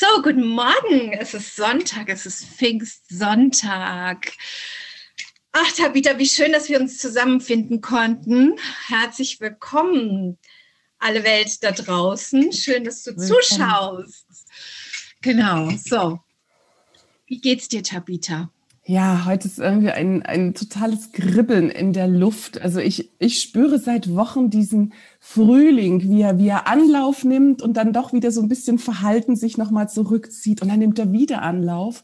So, guten Morgen. Es ist Sonntag, es ist Pfingstsonntag. Ach, Tabitha, wie schön, dass wir uns zusammenfinden konnten. Herzlich willkommen, alle Welt da draußen. Schön, dass du willkommen. zuschaust. Genau, so. Wie geht's dir, Tabitha? Ja, heute ist irgendwie ein, ein totales Kribbeln in der Luft. Also ich, ich spüre seit Wochen diesen Frühling, wie er, wie er Anlauf nimmt und dann doch wieder so ein bisschen verhalten sich nochmal zurückzieht und dann nimmt er wieder Anlauf.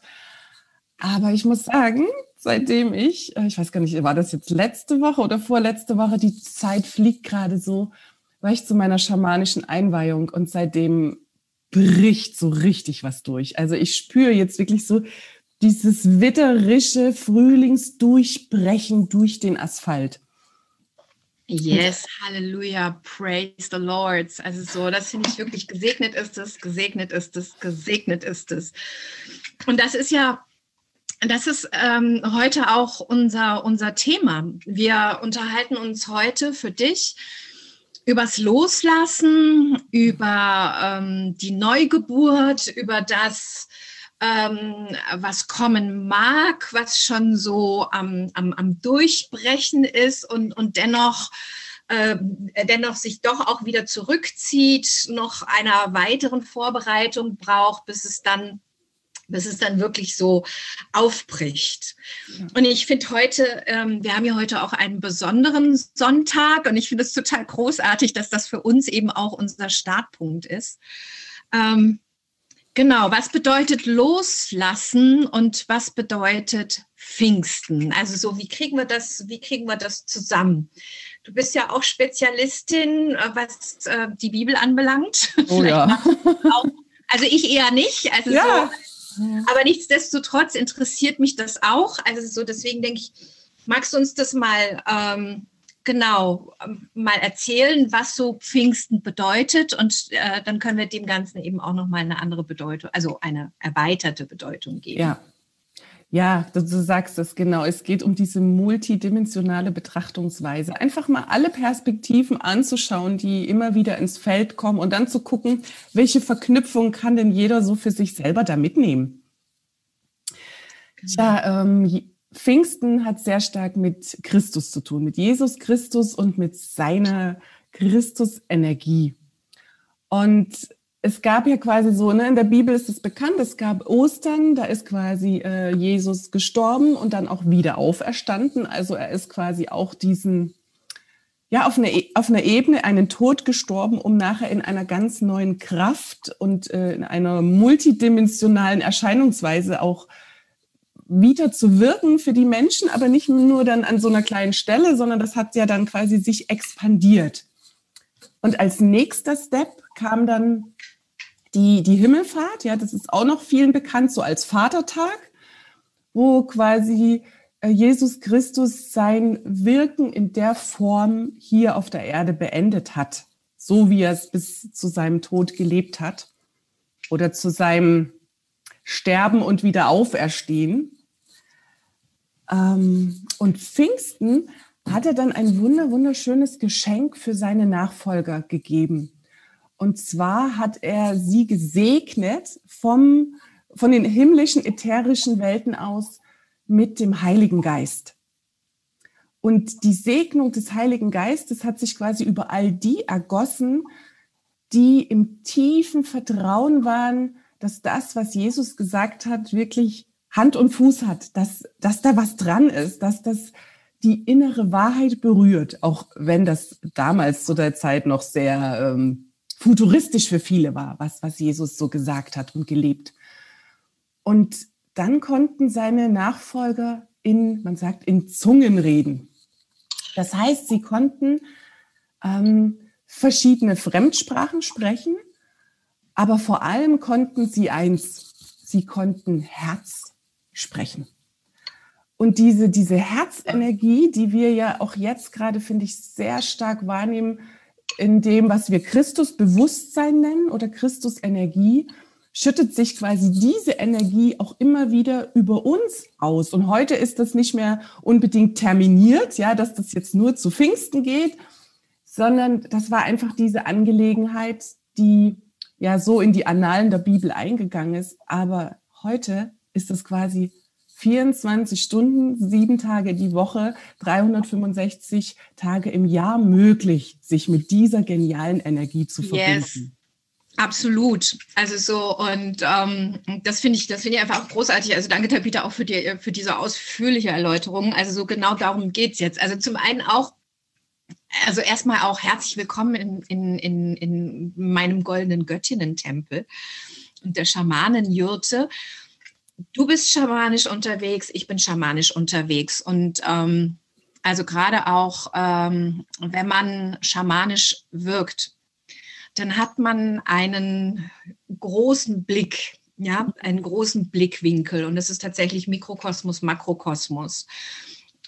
Aber ich muss sagen, seitdem ich, äh, ich weiß gar nicht, war das jetzt letzte Woche oder vorletzte Woche, die Zeit fliegt gerade so, war ich zu meiner schamanischen Einweihung und seitdem bricht so richtig was durch. Also ich spüre jetzt wirklich so dieses witterische Frühlingsdurchbrechen durch den Asphalt. Yes, Halleluja, praise the Lord. Also so, das finde ich wirklich gesegnet ist es, gesegnet ist es, gesegnet ist es. Und das ist ja, das ist ähm, heute auch unser, unser Thema. Wir unterhalten uns heute für dich übers Loslassen, über ähm, die Neugeburt, über das, ähm, was kommen mag, was schon so am, am, am Durchbrechen ist und, und dennoch äh, dennoch sich doch auch wieder zurückzieht, noch einer weiteren Vorbereitung braucht, bis es dann bis es dann wirklich so aufbricht. Und ich finde heute, ähm, wir haben ja heute auch einen besonderen Sonntag und ich finde es total großartig, dass das für uns eben auch unser Startpunkt ist. Ähm, Genau, was bedeutet loslassen und was bedeutet Pfingsten? Also so, wie kriegen wir das, wie kriegen wir das zusammen? Du bist ja auch Spezialistin, äh, was äh, die Bibel anbelangt. Oh ja. Auch, also ich eher nicht. Also ja. so, aber nichtsdestotrotz interessiert mich das auch. Also so, deswegen denke ich, magst du uns das mal ähm, genau ähm, mal erzählen, was so Pfingsten bedeutet und äh, dann können wir dem Ganzen eben auch noch mal eine andere Bedeutung, also eine erweiterte Bedeutung geben. Ja. Ja, du, du sagst es genau. Es geht um diese multidimensionale Betrachtungsweise. Einfach mal alle Perspektiven anzuschauen, die immer wieder ins Feld kommen und dann zu gucken, welche Verknüpfung kann denn jeder so für sich selber da mitnehmen. Genau. Tja, ähm, Pfingsten hat sehr stark mit Christus zu tun, mit Jesus Christus und mit seiner Christusenergie. Und es gab ja quasi so, ne, in der Bibel ist es bekannt, es gab Ostern, da ist quasi äh, Jesus gestorben und dann auch wieder auferstanden. Also er ist quasi auch diesen, ja, auf einer, e, auf einer Ebene einen Tod gestorben, um nachher in einer ganz neuen Kraft und äh, in einer multidimensionalen Erscheinungsweise auch wieder zu wirken für die Menschen, aber nicht nur dann an so einer kleinen Stelle, sondern das hat ja dann quasi sich expandiert. Und als nächster Step kam dann die, die Himmelfahrt, ja, das ist auch noch vielen bekannt, so als Vatertag, wo quasi äh, Jesus Christus sein Wirken in der Form hier auf der Erde beendet hat, so wie er es bis zu seinem Tod gelebt hat oder zu seinem Sterben und wieder auferstehen. Ähm, und Pfingsten hat er dann ein wunder, wunderschönes Geschenk für seine Nachfolger gegeben. Und zwar hat er sie gesegnet vom, von den himmlischen, ätherischen Welten aus mit dem Heiligen Geist. Und die Segnung des Heiligen Geistes hat sich quasi über all die ergossen, die im tiefen Vertrauen waren, dass das, was Jesus gesagt hat, wirklich Hand und Fuß hat, dass, dass da was dran ist, dass das die innere Wahrheit berührt, auch wenn das damals zu der Zeit noch sehr ähm, futuristisch für viele war, was, was Jesus so gesagt hat und gelebt. Und dann konnten seine Nachfolger in, man sagt, in Zungen reden. Das heißt, sie konnten ähm, verschiedene Fremdsprachen sprechen, aber vor allem konnten sie eins, sie konnten Herz sprechen. Und diese, diese Herzenergie, die wir ja auch jetzt gerade, finde ich, sehr stark wahrnehmen in dem, was wir Christusbewusstsein nennen oder Christusenergie, schüttet sich quasi diese Energie auch immer wieder über uns aus. Und heute ist das nicht mehr unbedingt terminiert, ja, dass das jetzt nur zu Pfingsten geht, sondern das war einfach diese Angelegenheit, die ja so in die Annalen der Bibel eingegangen ist. Aber heute ist es quasi 24 Stunden, sieben Tage die Woche, 365 Tage im Jahr möglich, sich mit dieser genialen Energie zu verbinden. Yes. Absolut. Also so, und ähm, das finde ich, das finde ich einfach auch großartig. Also danke, Tabitha, auch für, die, für diese ausführliche Erläuterung. Also so genau darum geht es jetzt. Also zum einen auch, also erstmal auch herzlich willkommen in, in, in, in meinem goldenen Göttinnen-Tempel und der Schamanenjürte. Du bist schamanisch unterwegs, ich bin schamanisch unterwegs. Und ähm, also gerade auch, ähm, wenn man schamanisch wirkt, dann hat man einen großen Blick, ja, einen großen Blickwinkel. Und das ist tatsächlich Mikrokosmos, Makrokosmos.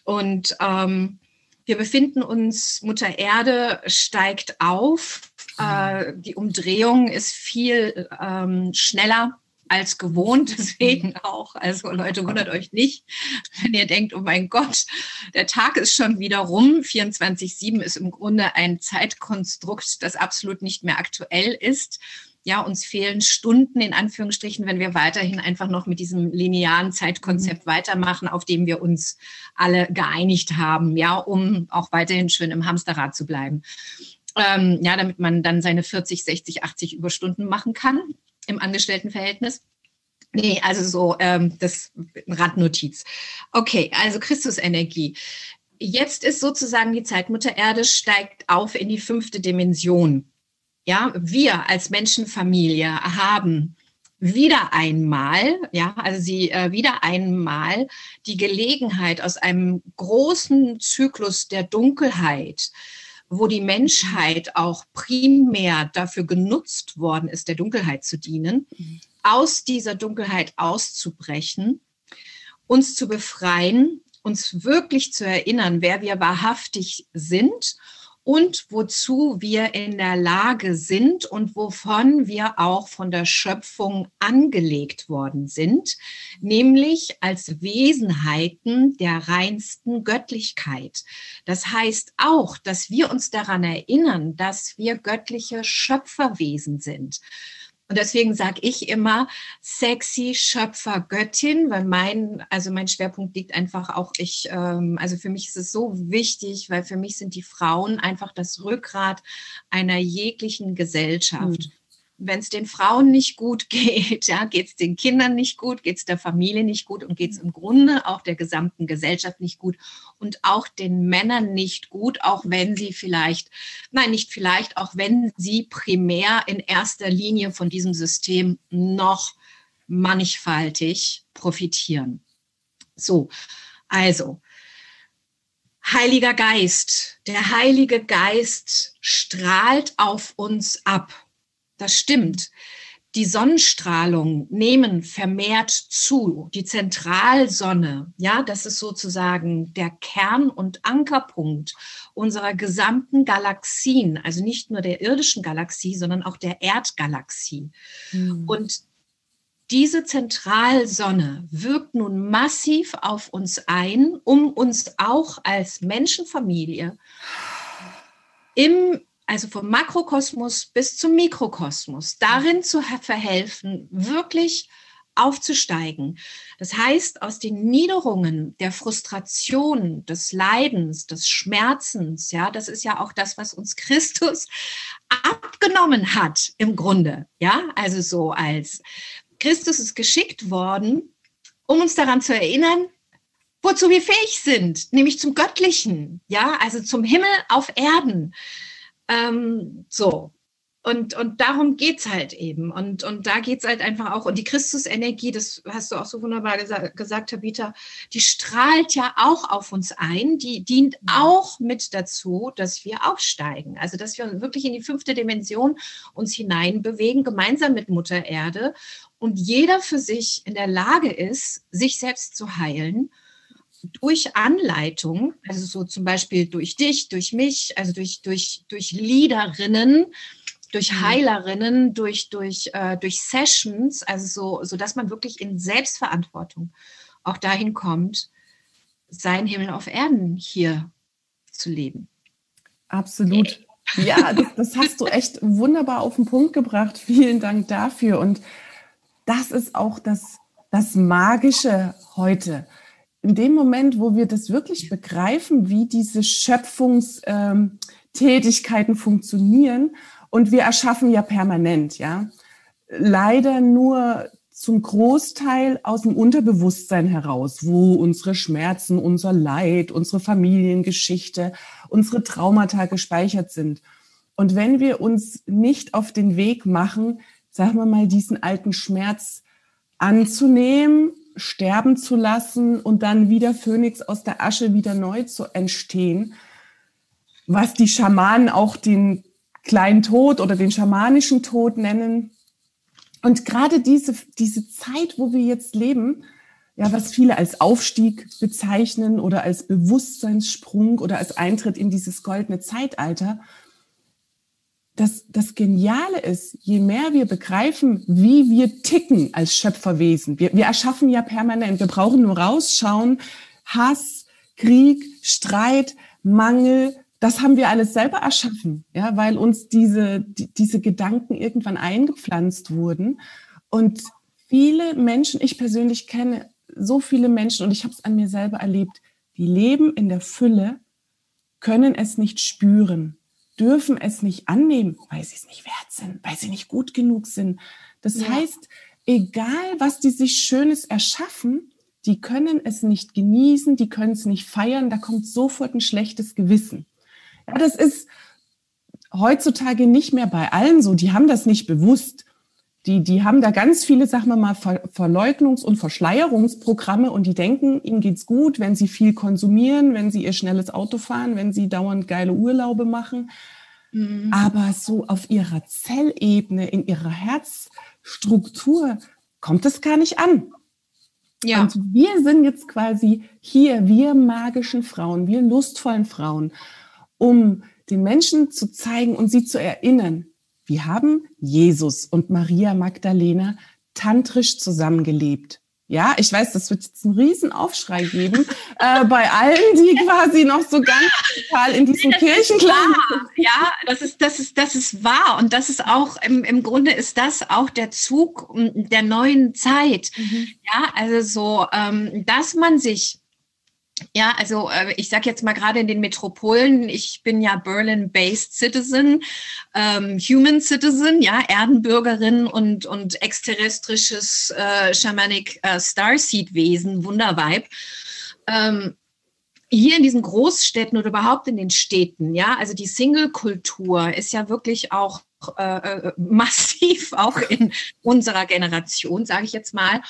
Und ähm, wir befinden uns, Mutter Erde steigt auf. Äh, die Umdrehung ist viel ähm, schneller als gewohnt, deswegen auch. Also Leute, wundert euch nicht, wenn ihr denkt, oh mein Gott, der Tag ist schon wieder rum. 24-7 ist im Grunde ein Zeitkonstrukt, das absolut nicht mehr aktuell ist. Ja, uns fehlen Stunden in Anführungsstrichen, wenn wir weiterhin einfach noch mit diesem linearen Zeitkonzept mhm. weitermachen, auf dem wir uns alle geeinigt haben, ja, um auch weiterhin schön im Hamsterrad zu bleiben. Ähm, ja, damit man dann seine 40, 60, 80 Überstunden machen kann im Angestelltenverhältnis. Nee, also so, ähm, das Randnotiz. Okay, also Christusenergie. Jetzt ist sozusagen die Zeitmutter Erde steigt auf in die fünfte Dimension. Ja, wir als Menschenfamilie haben wieder einmal, ja, also sie äh, wieder einmal die Gelegenheit aus einem großen Zyklus der Dunkelheit wo die Menschheit auch primär dafür genutzt worden ist, der Dunkelheit zu dienen, aus dieser Dunkelheit auszubrechen, uns zu befreien, uns wirklich zu erinnern, wer wir wahrhaftig sind und wozu wir in der Lage sind und wovon wir auch von der Schöpfung angelegt worden sind, nämlich als Wesenheiten der reinsten Göttlichkeit. Das heißt auch, dass wir uns daran erinnern, dass wir göttliche Schöpferwesen sind. Und deswegen sage ich immer sexy Schöpfer Göttin, weil mein, also mein Schwerpunkt liegt einfach auch ich, ähm, also für mich ist es so wichtig, weil für mich sind die Frauen einfach das Rückgrat einer jeglichen Gesellschaft. Mhm wenn es den Frauen nicht gut geht, ja, geht es den Kindern nicht gut, geht es der Familie nicht gut und geht es im Grunde auch der gesamten Gesellschaft nicht gut und auch den Männern nicht gut, auch wenn sie vielleicht, nein, nicht vielleicht, auch wenn sie primär in erster Linie von diesem System noch mannigfaltig profitieren. So, also, Heiliger Geist, der Heilige Geist strahlt auf uns ab das stimmt. Die Sonnenstrahlung nehmen vermehrt zu. Die Zentralsonne, ja, das ist sozusagen der Kern und Ankerpunkt unserer gesamten Galaxien, also nicht nur der irdischen Galaxie, sondern auch der Erdgalaxie. Mhm. Und diese Zentralsonne wirkt nun massiv auf uns ein, um uns auch als Menschenfamilie im also vom Makrokosmos bis zum Mikrokosmos, darin zu verhelfen, wirklich aufzusteigen. Das heißt, aus den Niederungen der Frustration, des Leidens, des Schmerzens, ja, das ist ja auch das, was uns Christus abgenommen hat im Grunde, ja, also so als Christus ist geschickt worden, um uns daran zu erinnern, wozu wir fähig sind, nämlich zum Göttlichen, ja, also zum Himmel auf Erden. Ähm, so. Und, und darum geht es halt eben. Und, und da geht es halt einfach auch. Und die Christusenergie, das hast du auch so wunderbar gesa gesagt, Tabitha, die strahlt ja auch auf uns ein. Die dient auch mit dazu, dass wir aufsteigen. Also, dass wir wirklich in die fünfte Dimension uns hineinbewegen, gemeinsam mit Mutter Erde. Und jeder für sich in der Lage ist, sich selbst zu heilen durch Anleitung, also so zum Beispiel durch dich, durch mich, also durch, durch, durch Leaderinnen, durch mhm. Heilerinnen, durch, durch, äh, durch Sessions, also so, so dass man wirklich in Selbstverantwortung auch dahin kommt, sein Himmel auf Erden hier zu leben. Absolut. Ja, das, das hast du echt wunderbar auf den Punkt gebracht. Vielen Dank dafür. Und das ist auch das, das Magische heute. In dem Moment, wo wir das wirklich begreifen, wie diese Schöpfungstätigkeiten ähm, funktionieren, und wir erschaffen ja permanent, ja. Leider nur zum Großteil aus dem Unterbewusstsein heraus, wo unsere Schmerzen, unser Leid, unsere Familiengeschichte, unsere Traumata gespeichert sind. Und wenn wir uns nicht auf den Weg machen, sagen wir mal, diesen alten Schmerz anzunehmen, sterben zu lassen und dann wieder Phönix aus der Asche wieder neu zu entstehen, was die Schamanen auch den kleinen Tod oder den schamanischen Tod nennen, und gerade diese, diese Zeit, wo wir jetzt leben, ja, was viele als Aufstieg bezeichnen oder als Bewusstseinssprung oder als Eintritt in dieses goldene Zeitalter, das, das Geniale ist, je mehr wir begreifen, wie wir ticken als Schöpferwesen, wir, wir erschaffen ja permanent, wir brauchen nur rausschauen, Hass, Krieg, Streit, Mangel, das haben wir alles selber erschaffen, ja, weil uns diese, die, diese Gedanken irgendwann eingepflanzt wurden. Und viele Menschen, ich persönlich kenne so viele Menschen und ich habe es an mir selber erlebt, die leben in der Fülle, können es nicht spüren, dürfen es nicht annehmen, weil sie es nicht wert sind, weil sie nicht gut genug sind. Das ja. heißt, egal was die sich Schönes erschaffen, die können es nicht genießen, die können es nicht feiern, da kommt sofort ein schlechtes Gewissen. Ja, das ist heutzutage nicht mehr bei allen so. Die haben das nicht bewusst. Die, die haben da ganz viele, sagen wir mal, Ver Verleugnungs- und Verschleierungsprogramme und die denken, ihnen geht's gut, wenn sie viel konsumieren, wenn sie ihr schnelles Auto fahren, wenn sie dauernd geile Urlaube machen. Mhm. Aber so auf ihrer Zellebene, in ihrer Herzstruktur kommt es gar nicht an. Ja. Und wir sind jetzt quasi hier, wir magischen Frauen, wir lustvollen Frauen um den Menschen zu zeigen und sie zu erinnern, wir haben Jesus und Maria Magdalena tantrisch zusammengelebt. Ja, ich weiß, das wird jetzt einen riesen Aufschrei geben äh, bei allen, die quasi noch so ganz total in diesem Kirchenklang. Ja, das ist, das ist, das ist wahr. Und das ist auch, im, im Grunde ist das auch der Zug der neuen Zeit. Mhm. Ja, also so, ähm, dass man sich ja, also äh, ich sage jetzt mal gerade in den Metropolen, ich bin ja Berlin-based Citizen, ähm, Human Citizen, ja, Erdenbürgerin und, und exterrestrisches äh, Shamanic äh, Starseed-Wesen, Wunderweib. Ähm, hier in diesen Großstädten oder überhaupt in den Städten, ja, also die Single-Kultur ist ja wirklich auch äh, äh massiv, auch in unserer Generation, sage ich jetzt mal.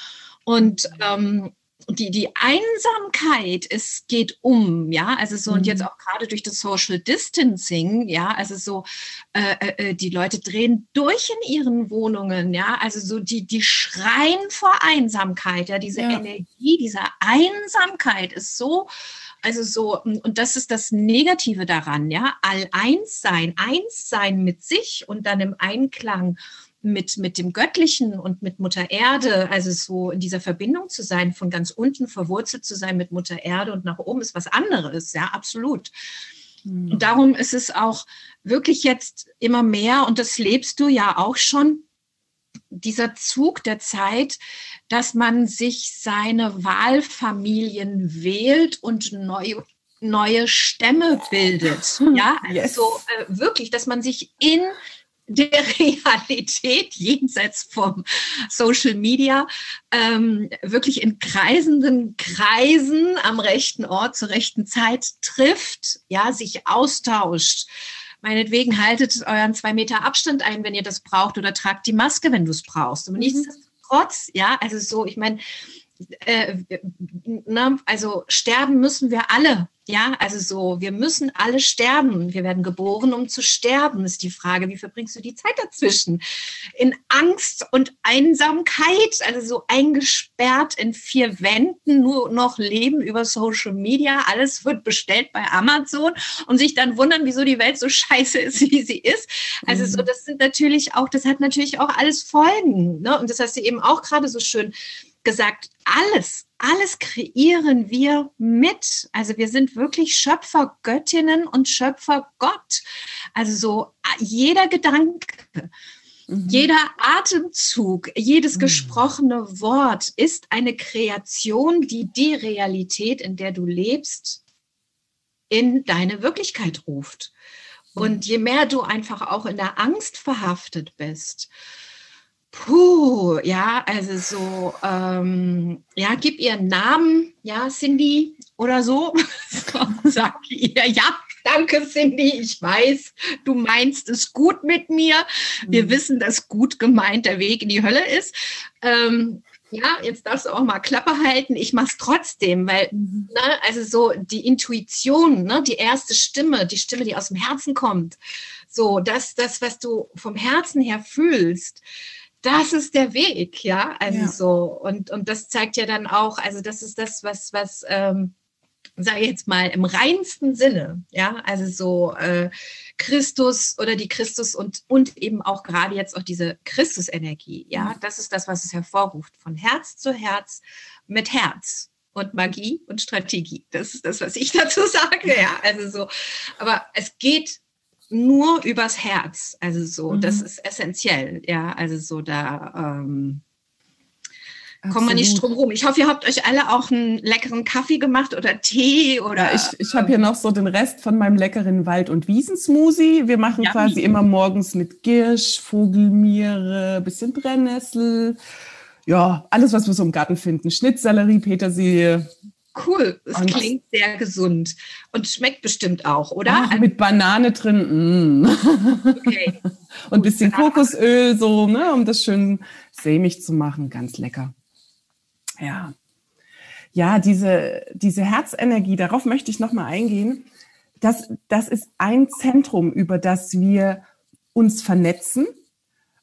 Und ähm, die, die Einsamkeit, es geht um, ja, also so, und jetzt mhm. auch gerade durch das Social Distancing, ja, also so, äh, äh, äh, die Leute drehen durch in ihren Wohnungen, ja, also so, die, die schreien vor Einsamkeit, ja, diese ja. Energie, diese Einsamkeit ist so, also so, und das ist das Negative daran, ja, all eins sein, eins sein mit sich und dann im Einklang mit, mit dem Göttlichen und mit Mutter Erde, also so in dieser Verbindung zu sein, von ganz unten verwurzelt zu sein mit Mutter Erde und nach oben ist was anderes, ja, absolut. Mhm. Und darum ist es auch wirklich jetzt immer mehr, und das lebst du ja auch schon, dieser Zug der Zeit, dass man sich seine Wahlfamilien wählt und neu, neue Stämme bildet. Ja, also yes. so äh, wirklich, dass man sich in der Realität jenseits vom Social Media ähm, wirklich in kreisenden Kreisen am rechten Ort zur rechten Zeit trifft, ja, sich austauscht. Meinetwegen haltet euren zwei Meter Abstand ein, wenn ihr das braucht, oder tragt die Maske, wenn du es brauchst. Und mhm. nichtsdestotrotz, ja, also so, ich meine, äh, also sterben müssen wir alle. Ja, also so, wir müssen alle sterben. Wir werden geboren, um zu sterben. Ist die Frage, wie verbringst du die Zeit dazwischen? In Angst und Einsamkeit, also so eingesperrt in vier Wänden, nur noch leben über Social Media. Alles wird bestellt bei Amazon und sich dann wundern, wieso die Welt so scheiße ist, wie sie ist. Also so, mhm. das sind natürlich auch, das hat natürlich auch alles Folgen. Ne? Und das hast du eben auch gerade so schön gesagt, alles, alles kreieren wir mit. Also wir sind wirklich Schöpfergöttinnen und Schöpfergott. Also so jeder Gedanke, mhm. jeder Atemzug, jedes mhm. gesprochene Wort ist eine Kreation, die die Realität, in der du lebst, in deine Wirklichkeit ruft. Und je mehr du einfach auch in der Angst verhaftet bist, puh, ja, also so, ähm, ja, gib ihr einen Namen, ja, Cindy oder so. Sag ihr, ja, danke, Cindy, ich weiß, du meinst es gut mit mir. Wir mhm. wissen, dass gut gemeint der Weg in die Hölle ist. Ähm, ja, jetzt darfst du auch mal Klappe halten, ich mach's trotzdem, weil, mhm. ne, also so die Intuition, ne, die erste Stimme, die Stimme, die aus dem Herzen kommt, so, das, das, was du vom Herzen her fühlst, das ist der Weg, ja, also ja. so, und, und das zeigt ja dann auch, also das ist das, was, was, ähm, sage ich jetzt mal, im reinsten Sinne, ja, also so äh, Christus oder die Christus und, und eben auch gerade jetzt auch diese Christusenergie, ja, das ist das, was es hervorruft, von Herz zu Herz mit Herz und Magie und Strategie. Das ist das, was ich dazu sage, ja, also so, aber es geht nur übers Herz, also so, mhm. das ist essentiell, ja, also so da, ähm, Kommen wir nicht drum rum. Ich hoffe, ihr habt euch alle auch einen leckeren Kaffee gemacht oder Tee oder. Ja, ich ich habe hier noch so den Rest von meinem leckeren Wald- und Wiesensmoothie. Wir machen ja, quasi immer morgens mit Girsch, Vogelmiere, bisschen Brennnessel. Ja, alles, was wir so im Garten finden. Schnittsellerie, Petersilie. Cool, es klingt sehr gesund und schmeckt bestimmt auch, oder? Ach, mit Banane drin. Mm. Okay. und ein bisschen Kokosöl, so, ne, um das schön sämig zu machen. Ganz lecker. Ja. Ja, diese, diese Herzenergie, darauf möchte ich nochmal eingehen. Das, das ist ein Zentrum, über das wir uns vernetzen.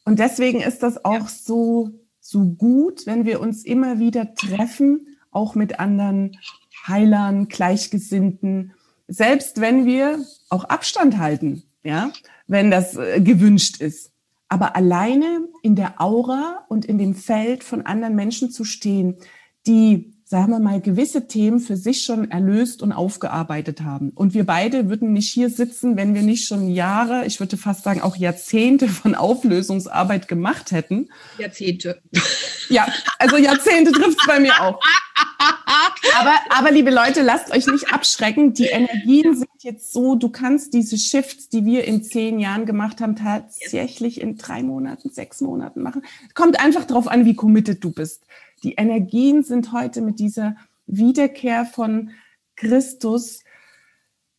Und deswegen ist das auch so, so gut, wenn wir uns immer wieder treffen, auch mit anderen Heilern, Gleichgesinnten, selbst wenn wir auch Abstand halten, ja, wenn das äh, gewünscht ist. Aber alleine in der Aura und in dem Feld von anderen Menschen zu stehen, die, sagen wir mal, gewisse Themen für sich schon erlöst und aufgearbeitet haben. Und wir beide würden nicht hier sitzen, wenn wir nicht schon Jahre, ich würde fast sagen auch Jahrzehnte von Auflösungsarbeit gemacht hätten. Jahrzehnte. Ja, also Jahrzehnte trifft es bei mir auch. Aber, aber liebe Leute, lasst euch nicht abschrecken. Die Energien sind jetzt so, du kannst diese Shifts, die wir in zehn Jahren gemacht haben, tatsächlich in drei Monaten, sechs Monaten machen. Kommt einfach darauf an, wie committed du bist. Die Energien sind heute mit dieser Wiederkehr von Christus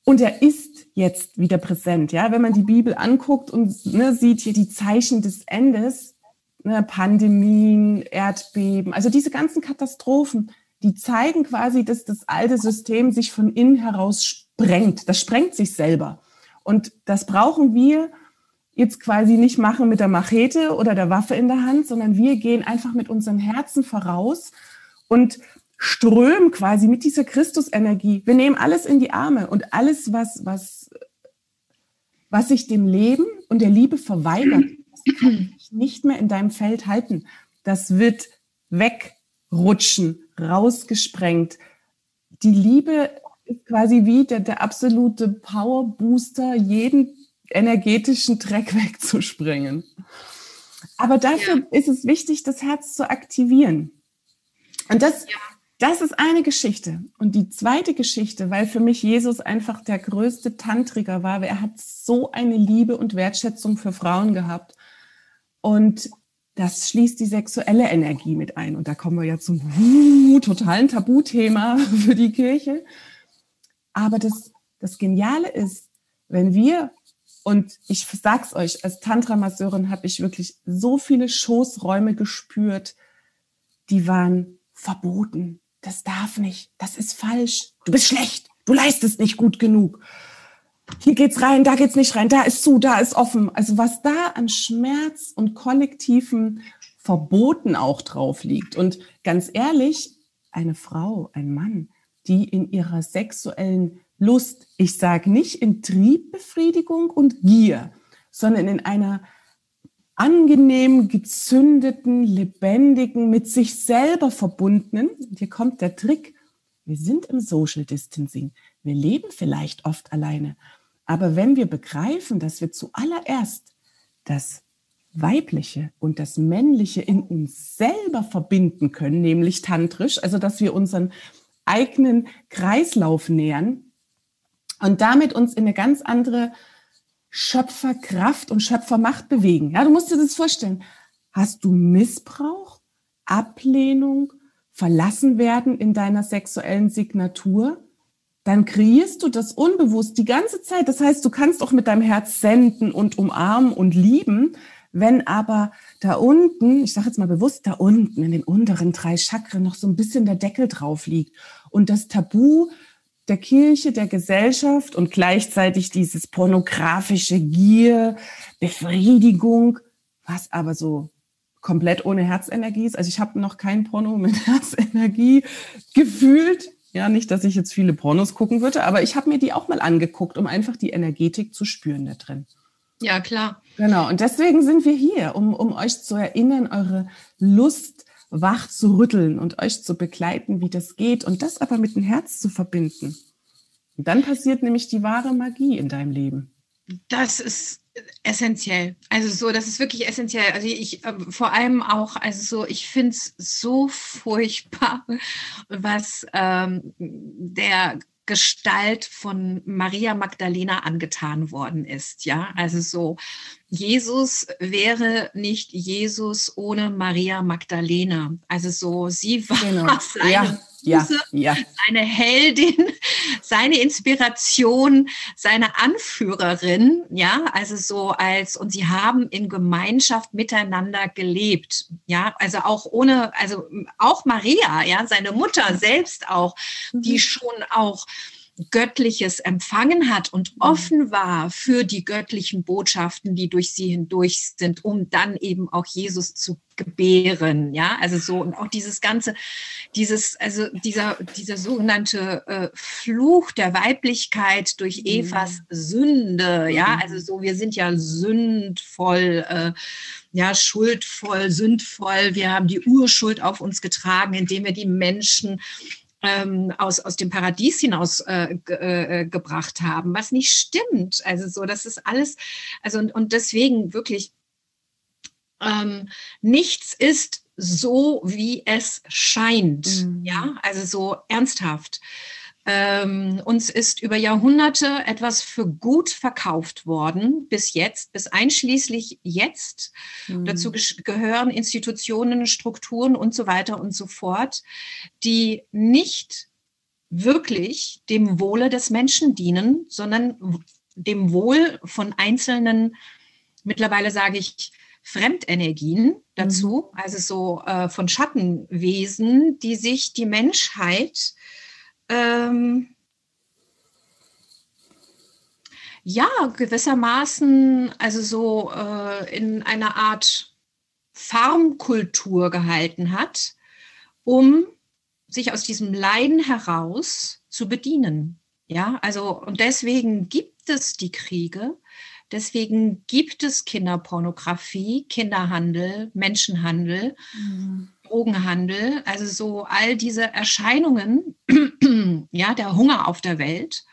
und er ist jetzt wieder präsent. Ja, wenn man die Bibel anguckt und ne, sieht hier die Zeichen des Endes, ne, Pandemien, Erdbeben, also diese ganzen Katastrophen, die zeigen quasi, dass das alte System sich von innen heraus sprengt. Das sprengt sich selber. Und das brauchen wir jetzt quasi nicht machen mit der Machete oder der Waffe in der Hand, sondern wir gehen einfach mit unserem Herzen voraus und strömen quasi mit dieser Christusenergie. Wir nehmen alles in die Arme und alles, was, was, was sich dem Leben und der Liebe verweigert, das kann sich nicht mehr in deinem Feld halten. Das wird wegrutschen, rausgesprengt. Die Liebe ist quasi wie der, der absolute Powerbooster jeden energetischen Dreck wegzuspringen. Aber dafür ja. ist es wichtig, das Herz zu aktivieren. Und das, ja. das ist eine Geschichte. Und die zweite Geschichte, weil für mich Jesus einfach der größte Tantriker war, weil er hat so eine Liebe und Wertschätzung für Frauen gehabt. Und das schließt die sexuelle Energie mit ein. Und da kommen wir ja zum uh, totalen Tabuthema für die Kirche. Aber das, das Geniale ist, wenn wir und ich sag's euch, als Tantra-Masseurin habe ich wirklich so viele Schoßräume gespürt, die waren verboten. Das darf nicht. Das ist falsch. Du bist schlecht. Du leistest nicht gut genug. Hier geht's rein, da geht's nicht rein, da ist zu, da ist offen. Also was da an Schmerz und kollektiven Verboten auch drauf liegt. Und ganz ehrlich, eine Frau, ein Mann, die in ihrer sexuellen Lust, ich sage nicht in Triebbefriedigung und Gier, sondern in einer angenehm gezündeten, lebendigen, mit sich selber verbundenen. Und hier kommt der Trick. Wir sind im Social Distancing. Wir leben vielleicht oft alleine. Aber wenn wir begreifen, dass wir zuallererst das Weibliche und das Männliche in uns selber verbinden können, nämlich tantrisch, also dass wir unseren eigenen Kreislauf nähern und damit uns in eine ganz andere Schöpferkraft und Schöpfermacht bewegen. Ja, du musst dir das vorstellen. Hast du Missbrauch, Ablehnung, verlassen werden in deiner sexuellen Signatur? Dann kreierst du das unbewusst die ganze Zeit. Das heißt, du kannst auch mit deinem Herz senden und umarmen und lieben. Wenn aber da unten, ich sage jetzt mal bewusst, da unten in den unteren drei Chakren noch so ein bisschen der Deckel drauf liegt und das Tabu der Kirche, der Gesellschaft und gleichzeitig dieses pornografische Gier, Befriedigung, was aber so komplett ohne Herzenergie ist. Also ich habe noch kein Porno mit Herzenergie gefühlt. Ja, nicht, dass ich jetzt viele Pornos gucken würde, aber ich habe mir die auch mal angeguckt, um einfach die Energetik zu spüren da drin. Ja, klar. Genau. Und deswegen sind wir hier, um, um euch zu erinnern, eure Lust wach zu rütteln und euch zu begleiten, wie das geht und das aber mit dem Herz zu verbinden. Und dann passiert nämlich die wahre Magie in deinem Leben. Das ist essentiell. Also so, das ist wirklich essentiell. Also ich äh, vor allem auch, also so, ich finde es so furchtbar, was ähm, der Gestalt von Maria Magdalena angetan worden ist. Ja, also so, Jesus wäre nicht Jesus ohne Maria Magdalena. Also so, sie war genau. seine ja ja, ja. seine Heldin, seine Inspiration, seine Anführerin, ja, also so als, und sie haben in Gemeinschaft miteinander gelebt, ja, also auch ohne, also auch Maria, ja, seine Mutter selbst auch, die mhm. schon auch Göttliches empfangen hat und mhm. offen war für die göttlichen Botschaften, die durch sie hindurch sind, um dann eben auch Jesus zu gebären. Ja, also so und auch dieses ganze, dieses, also dieser, dieser sogenannte äh, Fluch der Weiblichkeit durch mhm. Evas Sünde. Ja, mhm. also so, wir sind ja sündvoll. Äh, ja, schuldvoll, sündvoll. Wir haben die Urschuld auf uns getragen, indem wir die Menschen ähm, aus, aus dem Paradies hinaus äh, äh, gebracht haben, was nicht stimmt. Also so, das ist alles, also und, und deswegen wirklich ähm, nichts ist so, wie es scheint. Mhm. Ja, also so ernsthaft. Ähm, uns ist über Jahrhunderte etwas für gut verkauft worden, bis jetzt, bis einschließlich jetzt. Mhm. Dazu gehören Institutionen, Strukturen und so weiter und so fort, die nicht wirklich dem Wohle des Menschen dienen, sondern dem Wohl von einzelnen, mittlerweile sage ich, Fremdenergien dazu, mhm. also so äh, von Schattenwesen, die sich die Menschheit ähm, ja, gewissermaßen, also so äh, in einer Art Farmkultur gehalten hat, um sich aus diesem Leiden heraus zu bedienen. Ja, also und deswegen gibt es die Kriege, deswegen gibt es Kinderpornografie, Kinderhandel, Menschenhandel. Mhm. Drogenhandel, also so all diese Erscheinungen, ja, der Hunger auf der Welt,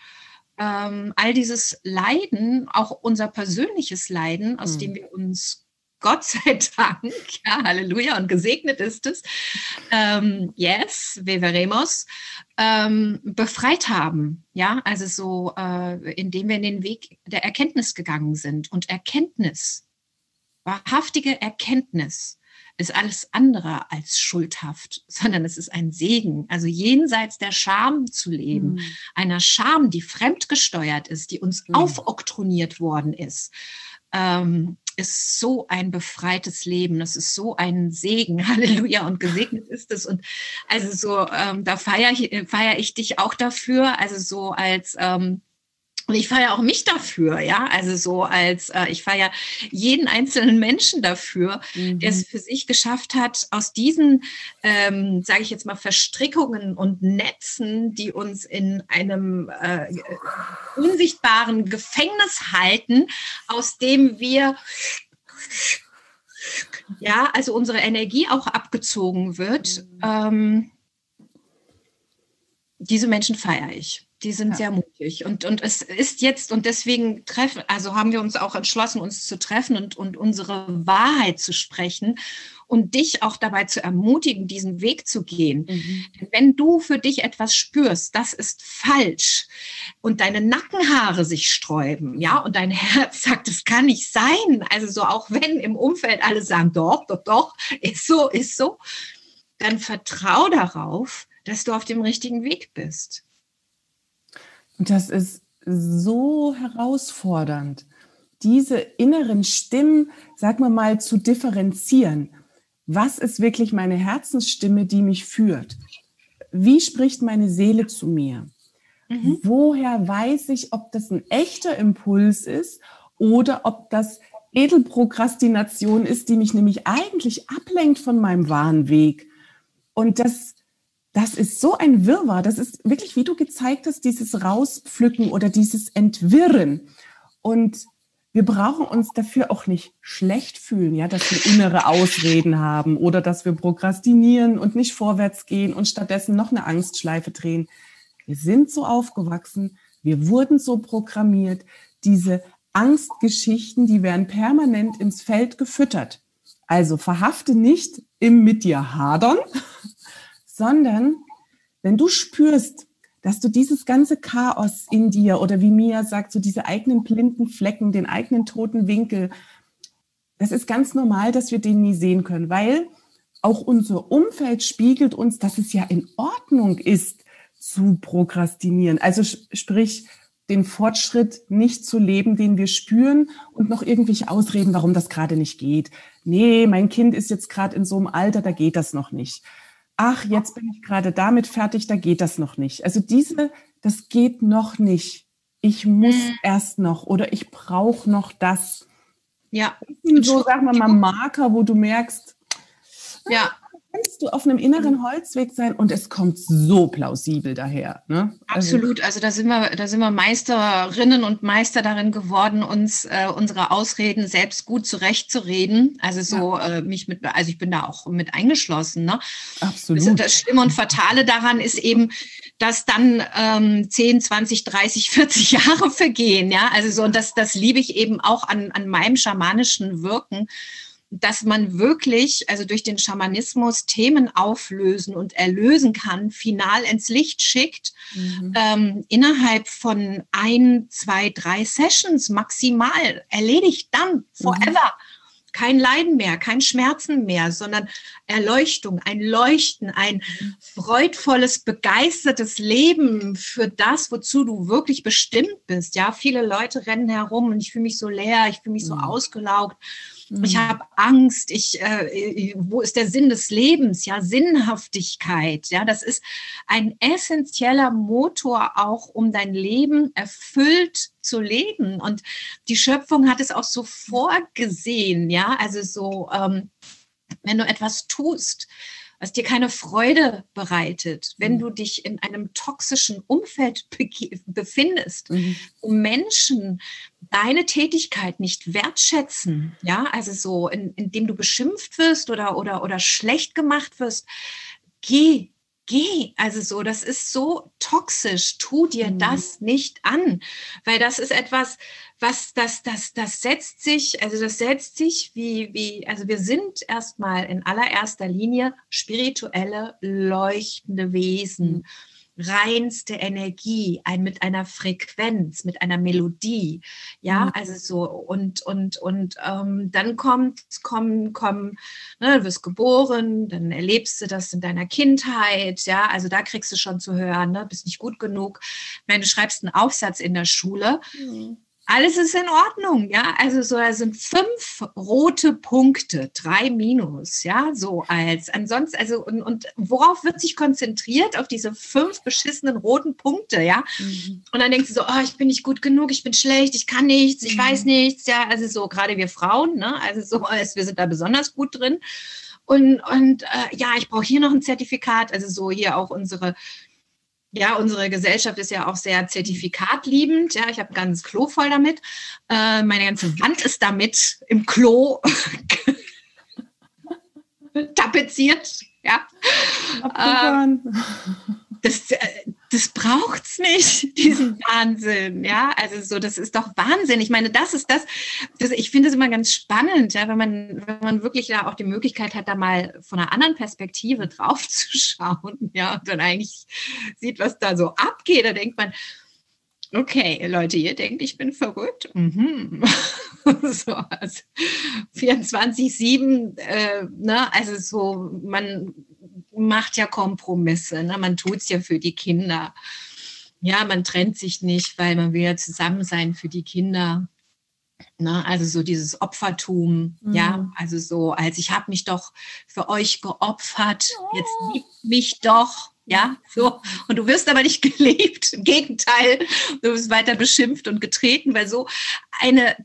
ähm, all dieses Leiden, auch unser persönliches Leiden, aus mhm. dem wir uns Gott sei Dank, ja, Halleluja, und gesegnet ist es, ähm, yes, veremos, ähm, befreit haben, ja, also so, äh, indem wir in den Weg der Erkenntnis gegangen sind und Erkenntnis, wahrhaftige Erkenntnis, ist alles andere als schuldhaft, sondern es ist ein Segen. Also jenseits der Scham zu leben, mhm. einer Scham, die fremdgesteuert ist, die uns mhm. aufoktroniert worden ist. Ähm, ist so ein befreites Leben. Das ist so ein Segen. Halleluja. Und gesegnet ist es. Und also so, ähm, da feiere ich, feier ich dich auch dafür. Also so als, ähm, und ich feiere auch mich dafür, ja, also so als äh, ich feiere jeden einzelnen Menschen dafür, mhm. der es für sich geschafft hat, aus diesen, ähm, sage ich jetzt mal, Verstrickungen und Netzen, die uns in einem äh, unsichtbaren Gefängnis halten, aus dem wir ja, also unsere Energie auch abgezogen wird. Mhm. Ähm, diese Menschen feiere ich. Die sind ja. sehr mutig. Und, und es ist jetzt, und deswegen treffen, also haben wir uns auch entschlossen, uns zu treffen und, und unsere Wahrheit zu sprechen und dich auch dabei zu ermutigen, diesen Weg zu gehen. Mhm. Wenn du für dich etwas spürst, das ist falsch und deine Nackenhaare sich sträuben, ja, und dein Herz sagt, das kann nicht sein. Also so auch wenn im Umfeld alle sagen, doch, doch, doch, ist so, ist so, dann vertrau darauf, dass du auf dem richtigen Weg bist. Und das ist so herausfordernd, diese inneren Stimmen, sag mal mal, zu differenzieren. Was ist wirklich meine Herzensstimme, die mich führt? Wie spricht meine Seele zu mir? Mhm. Woher weiß ich, ob das ein echter Impuls ist oder ob das Edelprokrastination ist, die mich nämlich eigentlich ablenkt von meinem wahren Weg? Und das das ist so ein Wirrwarr. Das ist wirklich, wie du gezeigt hast, dieses Rauspflücken oder dieses Entwirren. Und wir brauchen uns dafür auch nicht schlecht fühlen, ja, dass wir innere Ausreden haben oder dass wir prokrastinieren und nicht vorwärts gehen und stattdessen noch eine Angstschleife drehen. Wir sind so aufgewachsen, wir wurden so programmiert. Diese Angstgeschichten, die werden permanent ins Feld gefüttert. Also verhafte nicht im mit dir hadern, sondern wenn du spürst, dass du dieses ganze Chaos in dir oder wie Mia sagt, so diese eigenen blinden Flecken, den eigenen toten Winkel, das ist ganz normal, dass wir den nie sehen können, weil auch unser Umfeld spiegelt uns, dass es ja in Ordnung ist, zu prokrastinieren. Also sprich, den Fortschritt nicht zu leben, den wir spüren und noch irgendwelche Ausreden, warum das gerade nicht geht. Nee, mein Kind ist jetzt gerade in so einem Alter, da geht das noch nicht ach, jetzt bin ich gerade damit fertig, da geht das noch nicht. Also diese, das geht noch nicht. Ich muss mhm. erst noch oder ich brauche noch das. Ja. So, sagen wir mal, Marker, wo du merkst, ja kannst du auf einem inneren mhm. Holzweg sein und es kommt so plausibel daher. Ne? Also Absolut, also da sind wir, da sind wir Meisterinnen und Meister darin geworden, uns äh, unsere Ausreden selbst gut zurechtzureden. Also so ja. äh, mich mit, also ich bin da auch mit eingeschlossen. Ne? Absolut. Das Schlimme und Fatale daran ist eben, dass dann ähm, 10, 20, 30, 40 Jahre vergehen. Ja, also so, und das, das liebe ich eben auch an, an meinem schamanischen Wirken dass man wirklich, also durch den Schamanismus Themen auflösen und erlösen kann, final ins Licht schickt, mhm. ähm, innerhalb von ein, zwei, drei Sessions maximal erledigt, dann, forever. Mhm kein Leiden mehr, kein Schmerzen mehr, sondern Erleuchtung, ein Leuchten, ein freudvolles, begeistertes Leben für das, wozu du wirklich bestimmt bist. Ja, viele Leute rennen herum und ich fühle mich so leer, ich fühle mich so mhm. ausgelaugt. Mhm. Ich habe Angst. Ich, äh, wo ist der Sinn des Lebens? Ja, Sinnhaftigkeit. Ja, das ist ein essentieller Motor auch, um dein Leben erfüllt zu leben. Und die Schöpfung hat es auch so vorgesehen. Ja, also so, ähm, wenn du etwas tust, was dir keine Freude bereitet, wenn mhm. du dich in einem toxischen Umfeld befindest, mhm. wo Menschen deine Tätigkeit nicht wertschätzen, ja, also so, in, indem du beschimpft wirst oder, oder, oder schlecht gemacht wirst, geh geh. Also so, das ist so toxisch. Tu dir mhm. das nicht an, weil das ist etwas, was das, das, das setzt sich, also das setzt sich wie, wie, also wir sind erstmal in allererster Linie spirituelle, leuchtende Wesen. Mhm reinste Energie, ein mit einer Frequenz, mit einer Melodie, ja, mhm. also so und und und ähm, dann kommt, kommen, kommen, ne, du wirst geboren, dann erlebst du das in deiner Kindheit, ja, also da kriegst du schon zu hören, ne, bist nicht gut genug, wenn du schreibst einen Aufsatz in der Schule, mhm alles ist in Ordnung, ja. Also so, da sind fünf rote Punkte, drei Minus, ja, so als ansonsten, also und, und worauf wird sich konzentriert? Auf diese fünf beschissenen roten Punkte, ja. Mhm. Und dann denkst du so, oh, ich bin nicht gut genug, ich bin schlecht, ich kann nichts, ich mhm. weiß nichts, ja. Also so gerade wir Frauen, ne, also so, als wir sind da besonders gut drin. Und, und äh, ja, ich brauche hier noch ein Zertifikat, also so hier auch unsere ja, unsere Gesellschaft ist ja auch sehr zertifikatliebend. Ja, ich habe ein ganzes Klo voll damit. Äh, meine ganze Wand ist damit im Klo tapeziert. Ja. Ähm, das, äh, das braucht's nicht, diesen Wahnsinn. Ja, also so, das ist doch Wahnsinn. Ich meine, das ist das, das ich finde es immer ganz spannend, ja, wenn man, wenn man wirklich da auch die Möglichkeit hat, da mal von einer anderen Perspektive drauf zu schauen, ja, und dann eigentlich sieht, was da so abgeht. Da denkt man, okay, Leute, ihr denkt, ich bin verrückt? Mhm. so, also 24-7, äh, ne, also so, man macht ja Kompromisse, ne? man tut es ja für die Kinder. Ja, man trennt sich nicht, weil man will ja zusammen sein für die Kinder. Ne? Also so dieses Opfertum, mhm. ja, also so, als ich habe mich doch für euch geopfert, jetzt liebt mich doch, ja, so. Und du wirst aber nicht geliebt. Im Gegenteil, du wirst weiter beschimpft und getreten, weil so eine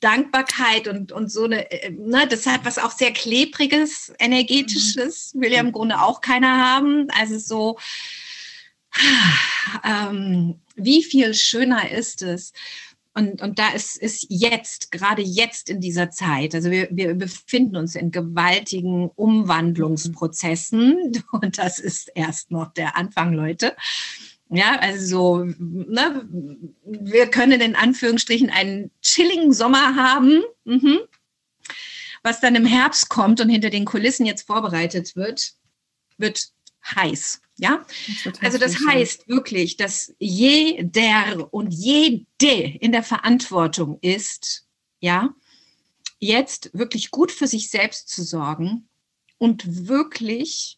Dankbarkeit und, und so eine, äh, ne, deshalb was auch sehr klebriges, energetisches, will ja im Grunde auch keiner haben. Also so, ähm, wie viel schöner ist es? Und, und da ist, ist jetzt, gerade jetzt in dieser Zeit, also wir, wir befinden uns in gewaltigen Umwandlungsprozessen und das ist erst noch der Anfang, Leute. Ja, also so, ne, wir können in Anführungsstrichen einen chilligen Sommer haben, mhm. was dann im Herbst kommt und hinter den Kulissen jetzt vorbereitet wird, wird heiß. Ja, das also das heißt wirklich, dass jeder und jede in der Verantwortung ist, ja, jetzt wirklich gut für sich selbst zu sorgen und wirklich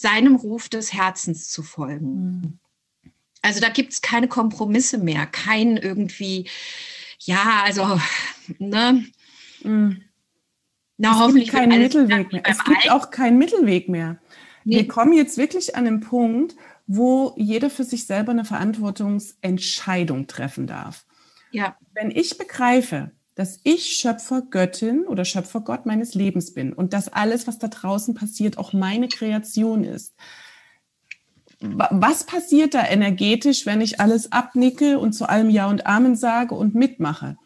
seinem Ruf des Herzens zu folgen. Mhm. Also da gibt es keine Kompromisse mehr, kein irgendwie, ja, also, ne? Mhm. Na, es hoffentlich gibt keinen Mittelweg mehr. Es gibt auch keinen Mittelweg mehr. Nee. Wir kommen jetzt wirklich an den Punkt, wo jeder für sich selber eine Verantwortungsentscheidung treffen darf. Ja. Wenn ich begreife, dass ich Schöpfer Göttin oder Schöpfer Gott meines Lebens bin und dass alles, was da draußen passiert, auch meine Kreation ist. Was passiert da energetisch, wenn ich alles abnicke und zu allem Ja und Amen sage und mitmache?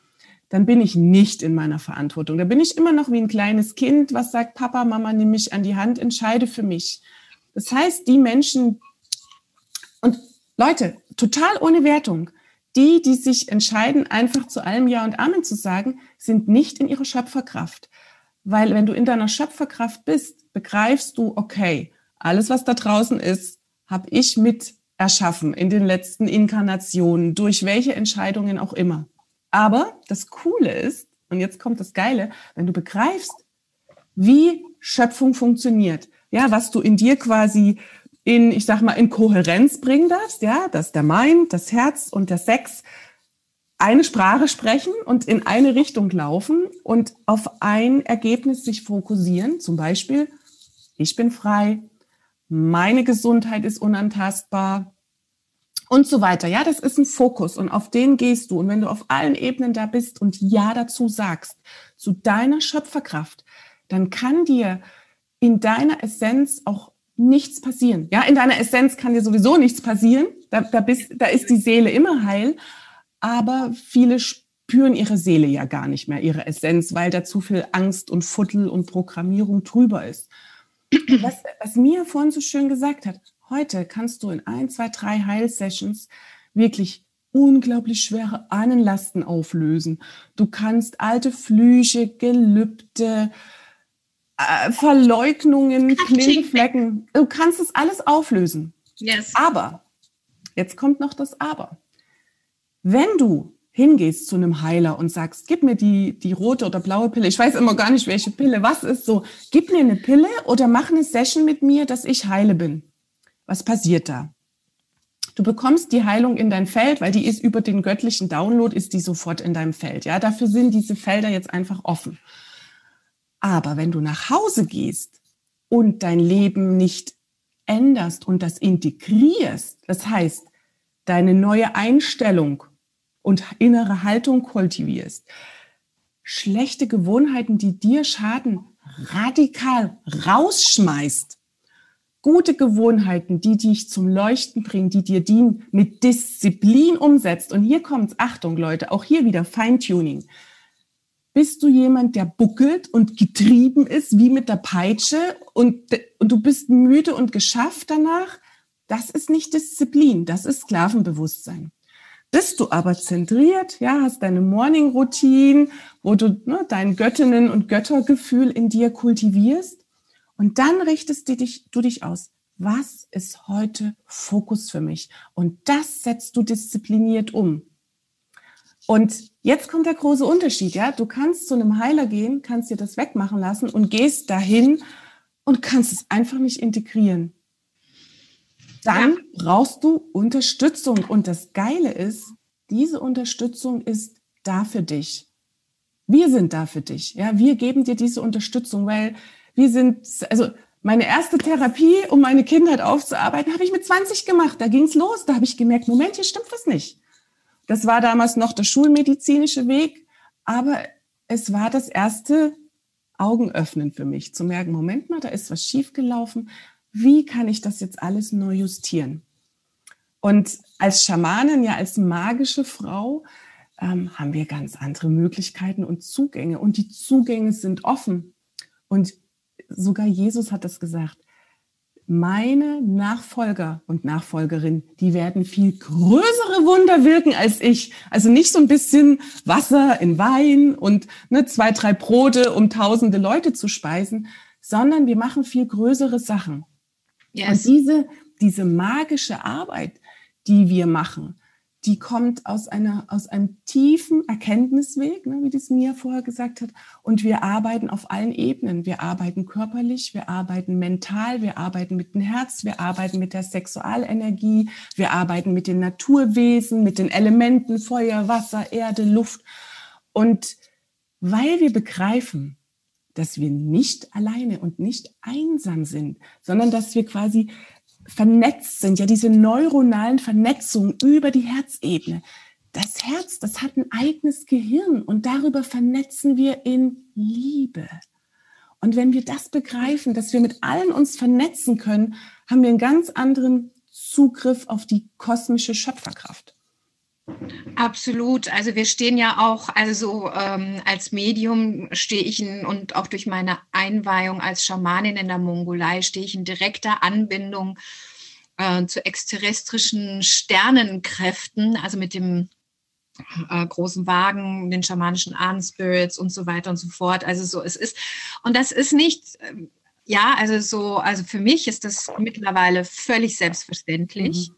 Dann bin ich nicht in meiner Verantwortung. Da bin ich immer noch wie ein kleines Kind, was sagt, Papa, Mama, nimm mich an die Hand, entscheide für mich. Das heißt, die Menschen, und Leute, total ohne Wertung, die, die sich entscheiden, einfach zu allem Ja und Amen zu sagen, sind nicht in ihrer Schöpferkraft. Weil wenn du in deiner Schöpferkraft bist, begreifst du, okay, alles, was da draußen ist, habe ich mit erschaffen in den letzten Inkarnationen, durch welche Entscheidungen auch immer. Aber das Coole ist, und jetzt kommt das Geile, wenn du begreifst, wie Schöpfung funktioniert, ja, was du in dir quasi in, ich sag mal, in Kohärenz bringen darfst, ja, dass der Mind, das Herz und der Sex eine Sprache sprechen und in eine Richtung laufen und auf ein Ergebnis sich fokussieren. Zum Beispiel, ich bin frei, meine Gesundheit ist unantastbar und so weiter. Ja, das ist ein Fokus und auf den gehst du. Und wenn du auf allen Ebenen da bist und Ja dazu sagst, zu deiner Schöpferkraft, dann kann dir in deiner Essenz auch nichts passieren. Ja, in deiner Essenz kann dir sowieso nichts passieren. Da, da, bist, da ist die Seele immer heil. Aber viele spüren ihre Seele ja gar nicht mehr, ihre Essenz, weil da zu viel Angst und Futtel und Programmierung drüber ist. Was, was Mia vorhin so schön gesagt hat, heute kannst du in ein, zwei, drei Heilsessions wirklich unglaublich schwere Ahnenlasten auflösen. Du kannst alte Flüche, Gelübde, äh, Verleugnungen, Klingflecken. Du kannst es alles auflösen. Yes. Aber, jetzt kommt noch das Aber. Wenn du hingehst zu einem Heiler und sagst, gib mir die, die rote oder blaue Pille, ich weiß immer gar nicht, welche Pille, was ist so, gib mir eine Pille oder mach eine Session mit mir, dass ich heile bin. Was passiert da? Du bekommst die Heilung in dein Feld, weil die ist über den göttlichen Download, ist die sofort in deinem Feld. Ja, dafür sind diese Felder jetzt einfach offen. Aber wenn du nach Hause gehst und dein Leben nicht änderst und das integrierst, das heißt, deine neue Einstellung und innere Haltung kultivierst, schlechte Gewohnheiten, die dir schaden, radikal rausschmeißt, gute Gewohnheiten, die dich zum Leuchten bringen, die dir dienen, mit Disziplin umsetzt. Und hier kommt's, Achtung Leute, auch hier wieder Feintuning Bist du jemand, der buckelt und getrieben ist, wie mit der Peitsche und, und du bist müde und geschafft danach? Das ist nicht Disziplin, das ist Sklavenbewusstsein. Bist du aber zentriert, ja, hast deine Morning Routine, wo du ne, dein Göttinnen- und Göttergefühl in dir kultivierst und dann richtest du dich, du dich aus. Was ist heute Fokus für mich? Und das setzt du diszipliniert um. Und jetzt kommt der große Unterschied, ja. Du kannst zu einem Heiler gehen, kannst dir das wegmachen lassen und gehst dahin und kannst es einfach nicht integrieren dann ja. brauchst du Unterstützung. Und das Geile ist, diese Unterstützung ist da für dich. Wir sind da für dich. Ja, wir geben dir diese Unterstützung, weil wir sind, also meine erste Therapie, um meine Kindheit aufzuarbeiten, habe ich mit 20 gemacht. Da ging es los. Da habe ich gemerkt, Moment, hier stimmt was nicht. Das war damals noch der schulmedizinische Weg, aber es war das erste Augenöffnen für mich, zu merken, Moment mal, da ist was schiefgelaufen wie kann ich das jetzt alles neu justieren? Und als Schamanin, ja als magische Frau, ähm, haben wir ganz andere Möglichkeiten und Zugänge. Und die Zugänge sind offen. Und sogar Jesus hat das gesagt. Meine Nachfolger und Nachfolgerinnen, die werden viel größere Wunder wirken als ich. Also nicht so ein bisschen Wasser in Wein und ne, zwei, drei Brote, um tausende Leute zu speisen, sondern wir machen viel größere Sachen. Yes. Und diese, diese magische Arbeit, die wir machen, die kommt aus einer, aus einem tiefen Erkenntnisweg, ne, wie das Mia vorher gesagt hat. Und wir arbeiten auf allen Ebenen. Wir arbeiten körperlich, wir arbeiten mental, wir arbeiten mit dem Herz, wir arbeiten mit der Sexualenergie, wir arbeiten mit den Naturwesen, mit den Elementen Feuer, Wasser, Erde, Luft. Und weil wir begreifen, dass wir nicht alleine und nicht einsam sind, sondern dass wir quasi vernetzt sind, ja, diese neuronalen Vernetzungen über die Herzebene. Das Herz, das hat ein eigenes Gehirn und darüber vernetzen wir in Liebe. Und wenn wir das begreifen, dass wir mit allen uns vernetzen können, haben wir einen ganz anderen Zugriff auf die kosmische Schöpferkraft. Absolut. Also wir stehen ja auch, also ähm, als Medium stehe ich in, und auch durch meine Einweihung als Schamanin in der Mongolei stehe ich in direkter Anbindung äh, zu exterrestrischen Sternenkräften, also mit dem äh, großen Wagen, den schamanischen Ahnenspirits und so weiter und so fort. Also so, es ist, und das ist nicht, äh, ja, also so, also für mich ist das mittlerweile völlig selbstverständlich. Mhm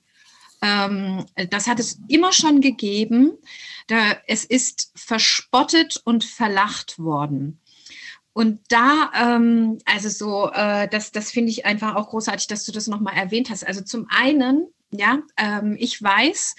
ähm, das hat es immer schon gegeben. Da, es ist verspottet und verlacht worden. Und da, ähm, also so, äh, das, das finde ich einfach auch großartig, dass du das nochmal erwähnt hast. Also zum einen, ja, ähm, ich weiß,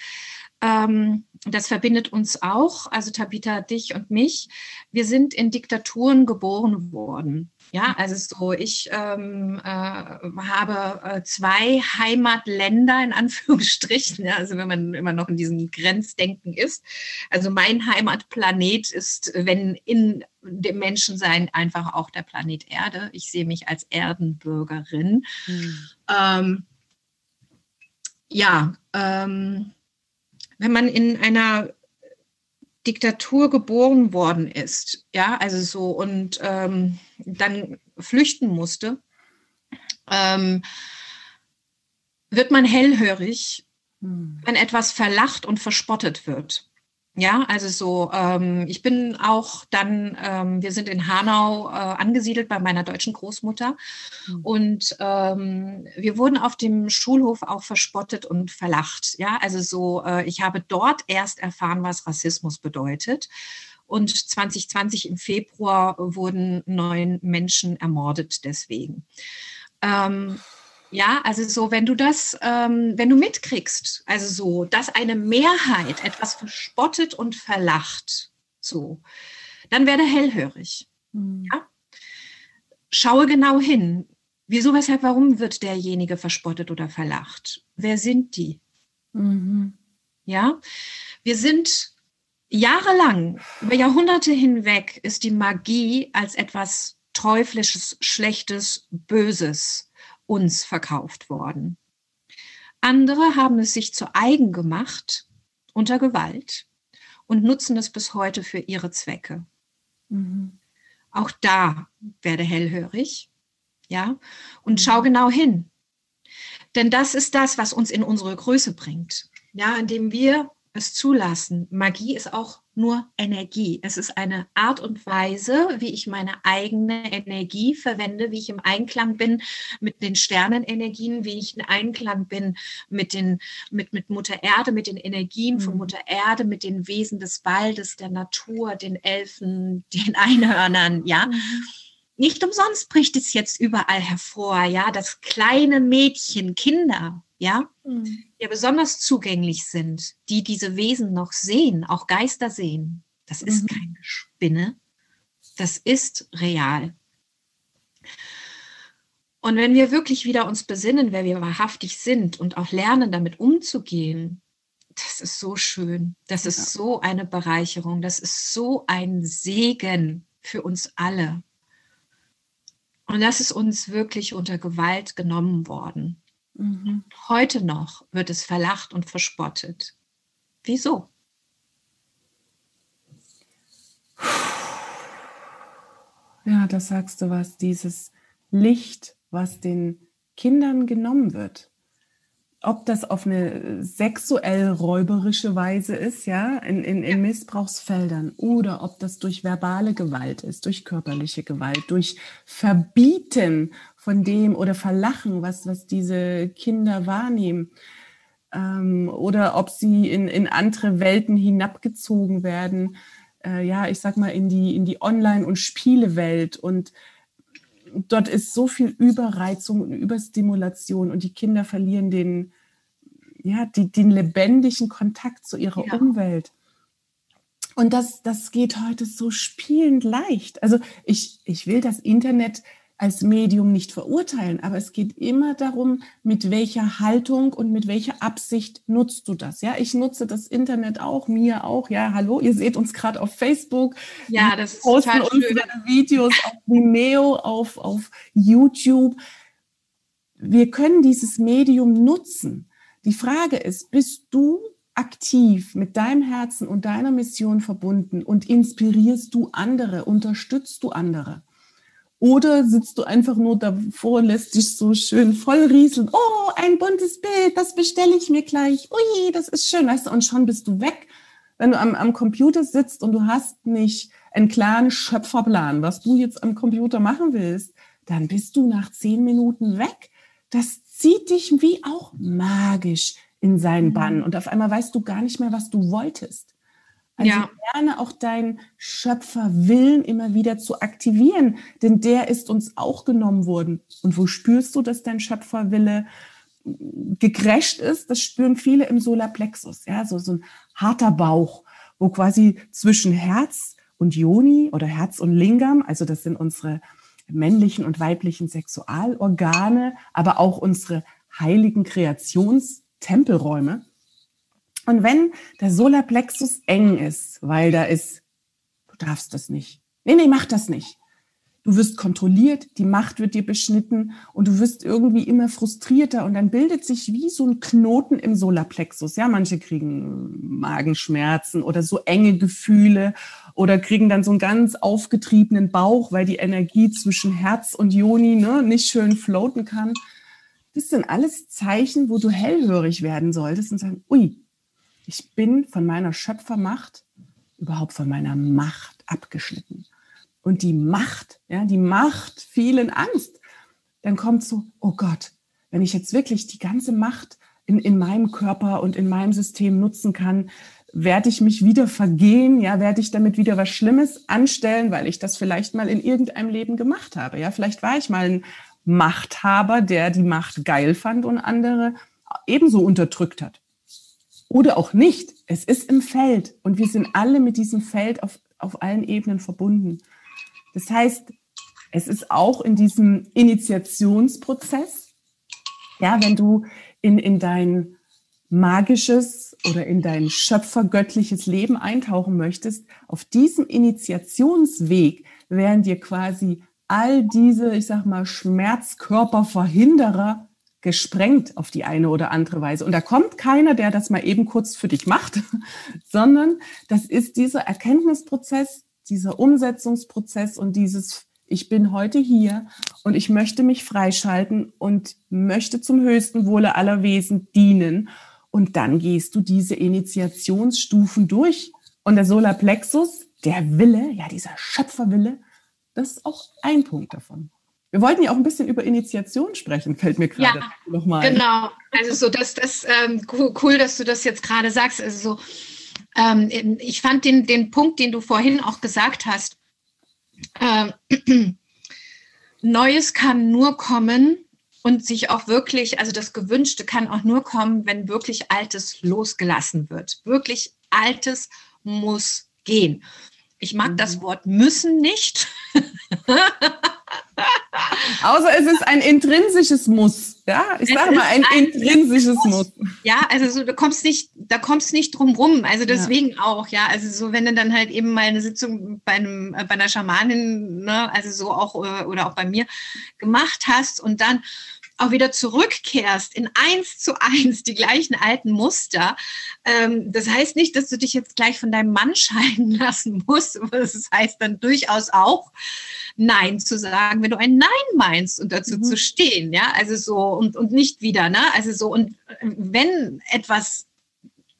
ähm, das verbindet uns auch, also Tabitha, dich und mich. Wir sind in Diktaturen geboren worden. Ja, also so, ich ähm, äh, habe äh, zwei Heimatländer in Anführungsstrichen, ja, also wenn man immer noch in diesem Grenzdenken ist. Also mein Heimatplanet ist, wenn in dem Menschensein einfach auch der Planet Erde. Ich sehe mich als Erdenbürgerin. Mhm. Ähm, ja, ähm, wenn man in einer Diktatur geboren worden ist, ja, also so und ähm, dann flüchten musste, ähm, wird man hellhörig, hm. wenn etwas verlacht und verspottet wird. Ja, also so, ähm, ich bin auch dann, ähm, wir sind in Hanau äh, angesiedelt bei meiner deutschen Großmutter mhm. und ähm, wir wurden auf dem Schulhof auch verspottet und verlacht. Ja, also so, äh, ich habe dort erst erfahren, was Rassismus bedeutet. Und 2020 im Februar wurden neun Menschen ermordet deswegen. Ähm, ja, also so, wenn du das, ähm, wenn du mitkriegst, also so, dass eine Mehrheit etwas verspottet und verlacht, so, dann werde hellhörig. Mhm. Ja? Schaue genau hin. Wieso, weshalb, warum wird derjenige verspottet oder verlacht? Wer sind die? Mhm. Ja, wir sind jahrelang, über Jahrhunderte hinweg, ist die Magie als etwas Teuflisches, Schlechtes, Böses uns verkauft worden. Andere haben es sich zu eigen gemacht unter Gewalt und nutzen es bis heute für ihre Zwecke. Mhm. Auch da werde hellhörig, ja, und schau genau hin. Denn das ist das, was uns in unsere Größe bringt. Ja, indem wir es zulassen. Magie ist auch nur Energie. Es ist eine Art und Weise, wie ich meine eigene Energie verwende, wie ich im Einklang bin mit den Sternenenergien, wie ich in Einklang bin mit, den, mit, mit Mutter Erde, mit den Energien von mhm. Mutter Erde, mit den Wesen des Waldes, der Natur, den Elfen, den Einhörnern, ja. Mhm nicht umsonst bricht es jetzt überall hervor, ja, dass kleine Mädchen, Kinder, ja, mhm. ja besonders zugänglich sind, die diese Wesen noch sehen, auch Geister sehen. Das ist mhm. keine Spinne, das ist real. Und wenn wir wirklich wieder uns besinnen, wer wir wahrhaftig sind und auch lernen, damit umzugehen, das ist so schön. Das ist ja. so eine Bereicherung. Das ist so ein Segen für uns alle. Und das ist uns wirklich unter Gewalt genommen worden. Mhm. Heute noch wird es verlacht und verspottet. Wieso? Ja, da sagst du was, dieses Licht, was den Kindern genommen wird ob das auf eine sexuell räuberische Weise ist, ja, in, in, in Missbrauchsfeldern, oder ob das durch verbale Gewalt ist, durch körperliche Gewalt, durch Verbieten von dem oder Verlachen, was, was diese Kinder wahrnehmen, ähm, oder ob sie in, in andere Welten hinabgezogen werden, äh, ja, ich sag mal, in die, in die Online- und Spielewelt und dort ist so viel Überreizung und Überstimulation und die Kinder verlieren den, ja, die, den lebendigen Kontakt zu ihrer ja. Umwelt. Und das, das geht heute so spielend leicht. Also ich, ich will das Internet als Medium nicht verurteilen, aber es geht immer darum, mit welcher Haltung und mit welcher Absicht nutzt du das. Ja, ich nutze das Internet auch, mir auch. Ja, hallo, ihr seht uns gerade auf Facebook. Ja, das ist posten total unsere schön. Videos auf Vimeo, auf, auf YouTube. Wir können dieses Medium nutzen. Die Frage ist, bist du aktiv mit deinem Herzen und deiner Mission verbunden und inspirierst du andere, unterstützt du andere? Oder sitzt du einfach nur davor und lässt dich so schön voll rieseln. Oh, ein buntes Bild, das bestelle ich mir gleich. Ui, das ist schön, weißt du, und schon bist du weg. Wenn du am, am Computer sitzt und du hast nicht einen klaren Schöpferplan, was du jetzt am Computer machen willst, dann bist du nach zehn Minuten weg. Das zieht dich wie auch magisch in seinen Bann. Mhm. Und auf einmal weißt du gar nicht mehr, was du wolltest. Also ja. gerne auch deinen Schöpferwillen immer wieder zu aktivieren, denn der ist uns auch genommen worden. Und wo spürst du, dass dein Schöpferwille gegrätscht ist? Das spüren viele im Solarplexus, ja, so, so ein harter Bauch, wo quasi zwischen Herz und Joni oder Herz und Lingam, also das sind unsere männlichen und weiblichen Sexualorgane, aber auch unsere heiligen Kreationstempelräume, und wenn der Solarplexus eng ist, weil da ist, du darfst das nicht. Nee, nee, mach das nicht. Du wirst kontrolliert, die Macht wird dir beschnitten und du wirst irgendwie immer frustrierter und dann bildet sich wie so ein Knoten im Solarplexus. Ja, manche kriegen Magenschmerzen oder so enge Gefühle oder kriegen dann so einen ganz aufgetriebenen Bauch, weil die Energie zwischen Herz und Joni ne, nicht schön floaten kann. Das sind alles Zeichen, wo du hellhörig werden solltest und sagen, ui, ich bin von meiner Schöpfermacht, überhaupt von meiner Macht abgeschnitten. Und die Macht, ja, die Macht vielen Angst. Dann kommt so, oh Gott, wenn ich jetzt wirklich die ganze Macht in, in meinem Körper und in meinem System nutzen kann, werde ich mich wieder vergehen, ja, werde ich damit wieder was Schlimmes anstellen, weil ich das vielleicht mal in irgendeinem Leben gemacht habe. Ja, vielleicht war ich mal ein Machthaber, der die Macht geil fand und andere ebenso unterdrückt hat oder auch nicht. Es ist im Feld und wir sind alle mit diesem Feld auf, auf allen Ebenen verbunden. Das heißt, es ist auch in diesem Initiationsprozess, ja, wenn du in, in dein magisches oder in dein schöpfergöttliches Leben eintauchen möchtest, auf diesem Initiationsweg werden dir quasi all diese, ich sag mal, Schmerzkörperverhinderer gesprengt auf die eine oder andere Weise. Und da kommt keiner, der das mal eben kurz für dich macht, sondern das ist dieser Erkenntnisprozess, dieser Umsetzungsprozess und dieses, ich bin heute hier und ich möchte mich freischalten und möchte zum höchsten Wohle aller Wesen dienen. Und dann gehst du diese Initiationsstufen durch. Und der Solarplexus, der Wille, ja, dieser Schöpferwille, das ist auch ein Punkt davon. Wir wollten ja auch ein bisschen über Initiation sprechen, fällt mir gerade ja, nochmal. Genau, also so, dass das ähm, cool, dass du das jetzt gerade sagst. Also so, ähm, ich fand den, den Punkt, den du vorhin auch gesagt hast, äh, Neues kann nur kommen und sich auch wirklich, also das Gewünschte kann auch nur kommen, wenn wirklich Altes losgelassen wird. Wirklich Altes muss gehen. Ich mag mhm. das Wort müssen nicht. Außer es ist ein intrinsisches Muss. Ja, ich sage mal ein, ein, intrinsisches Muss. Muss. Ja, also so, du kommst nicht, da kommst nicht drum rum. Also deswegen ja. auch, ja. Also so, wenn du dann halt eben mal eine Sitzung bei einem, äh, bei einer Schamanin, ne, also so auch äh, oder auch bei mir gemacht hast und dann auch wieder zurückkehrst in eins zu eins die gleichen alten Muster. Ähm, das heißt nicht, dass du dich jetzt gleich von deinem Mann scheiden lassen musst. Das heißt dann durchaus auch, Nein zu sagen, wenn du ein Nein meinst und dazu mhm. zu stehen, ja, also so und, und nicht wieder, ne, also so und wenn etwas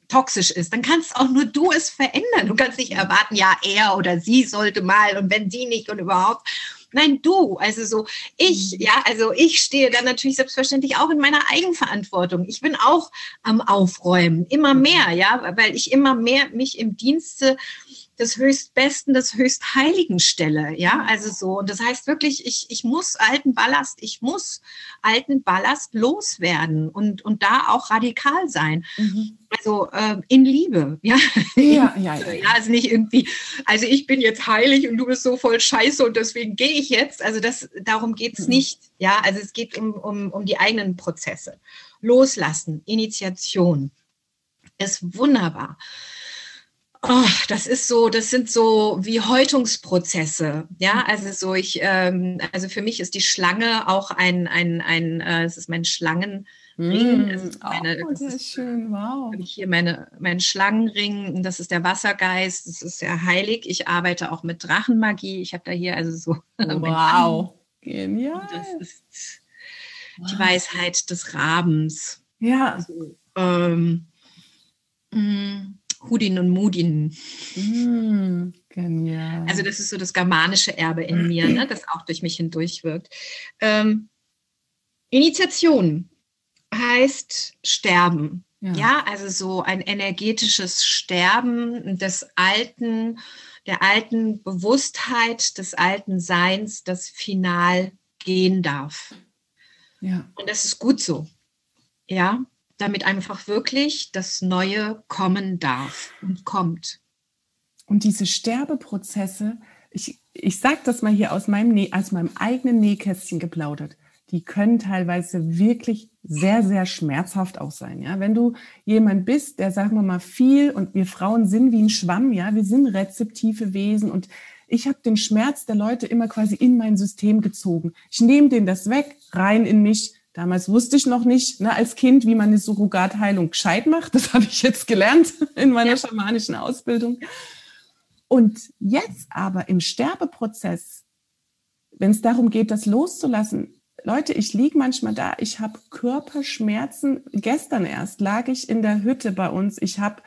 toxisch ist, dann kannst auch nur du es verändern. Du kannst nicht erwarten, ja, er oder sie sollte mal und wenn sie nicht und überhaupt. Nein, du. Also so, ich, mhm. ja, also ich stehe dann natürlich selbstverständlich auch in meiner Eigenverantwortung. Ich bin auch am Aufräumen, immer mhm. mehr, ja, weil ich immer mehr mich im Dienste des Höchstbesten, des Höchstheiligen stelle. Ja, also so. Und das heißt wirklich, ich, ich muss alten Ballast, ich muss alten Ballast loswerden und, und da auch radikal sein. Mhm. Also äh, in Liebe, ja. Ja, ja, ja. ja, also nicht irgendwie, also ich bin jetzt heilig und du bist so voll Scheiße und deswegen gehe ich jetzt. Also das, darum geht's mhm. nicht. Ja, also es geht um, um, um die eigenen Prozesse. Loslassen, Initiation ist wunderbar. Oh, das ist so, das sind so wie Häutungsprozesse. Ja, also so ich, ähm, also für mich ist die Schlange auch ein, ein, ein, äh, es ist mein Schlangenring. Mm, ist meine, oh, das ist schön, wow. Habe ich hier meine, meinen Schlangenring, das ist der Wassergeist, das ist sehr heilig. Ich arbeite auch mit Drachenmagie. Ich habe da hier also so. Wow, genial. Das ist wow. die Weisheit des Rabens. Ja. Also, ähm, mm, Hudin und Mudin. Mm, genial. Also das ist so das germanische Erbe in mir, ne, das auch durch mich hindurch wirkt. Ähm, Initiation heißt Sterben. Ja. ja, also so ein energetisches Sterben des alten, der alten Bewusstheit, des alten Seins, das final gehen darf. Ja. Und das ist gut so. Ja, damit einfach wirklich das Neue kommen darf und kommt. Und diese Sterbeprozesse, ich, ich sage das mal hier aus meinem, aus meinem eigenen Nähkästchen geplaudert, die können teilweise wirklich sehr, sehr schmerzhaft auch sein. Ja? Wenn du jemand bist, der, sagen wir mal, viel und wir Frauen sind wie ein Schwamm, ja, wir sind rezeptive Wesen und ich habe den Schmerz der Leute immer quasi in mein System gezogen. Ich nehme den das weg, rein in mich, Damals wusste ich noch nicht ne, als Kind, wie man eine Surrogatheilung gescheit macht. Das habe ich jetzt gelernt in meiner ja. schamanischen Ausbildung. Und jetzt aber im Sterbeprozess, wenn es darum geht, das loszulassen, Leute, ich liege manchmal da, ich habe Körperschmerzen. Gestern erst lag ich in der Hütte bei uns. Ich habe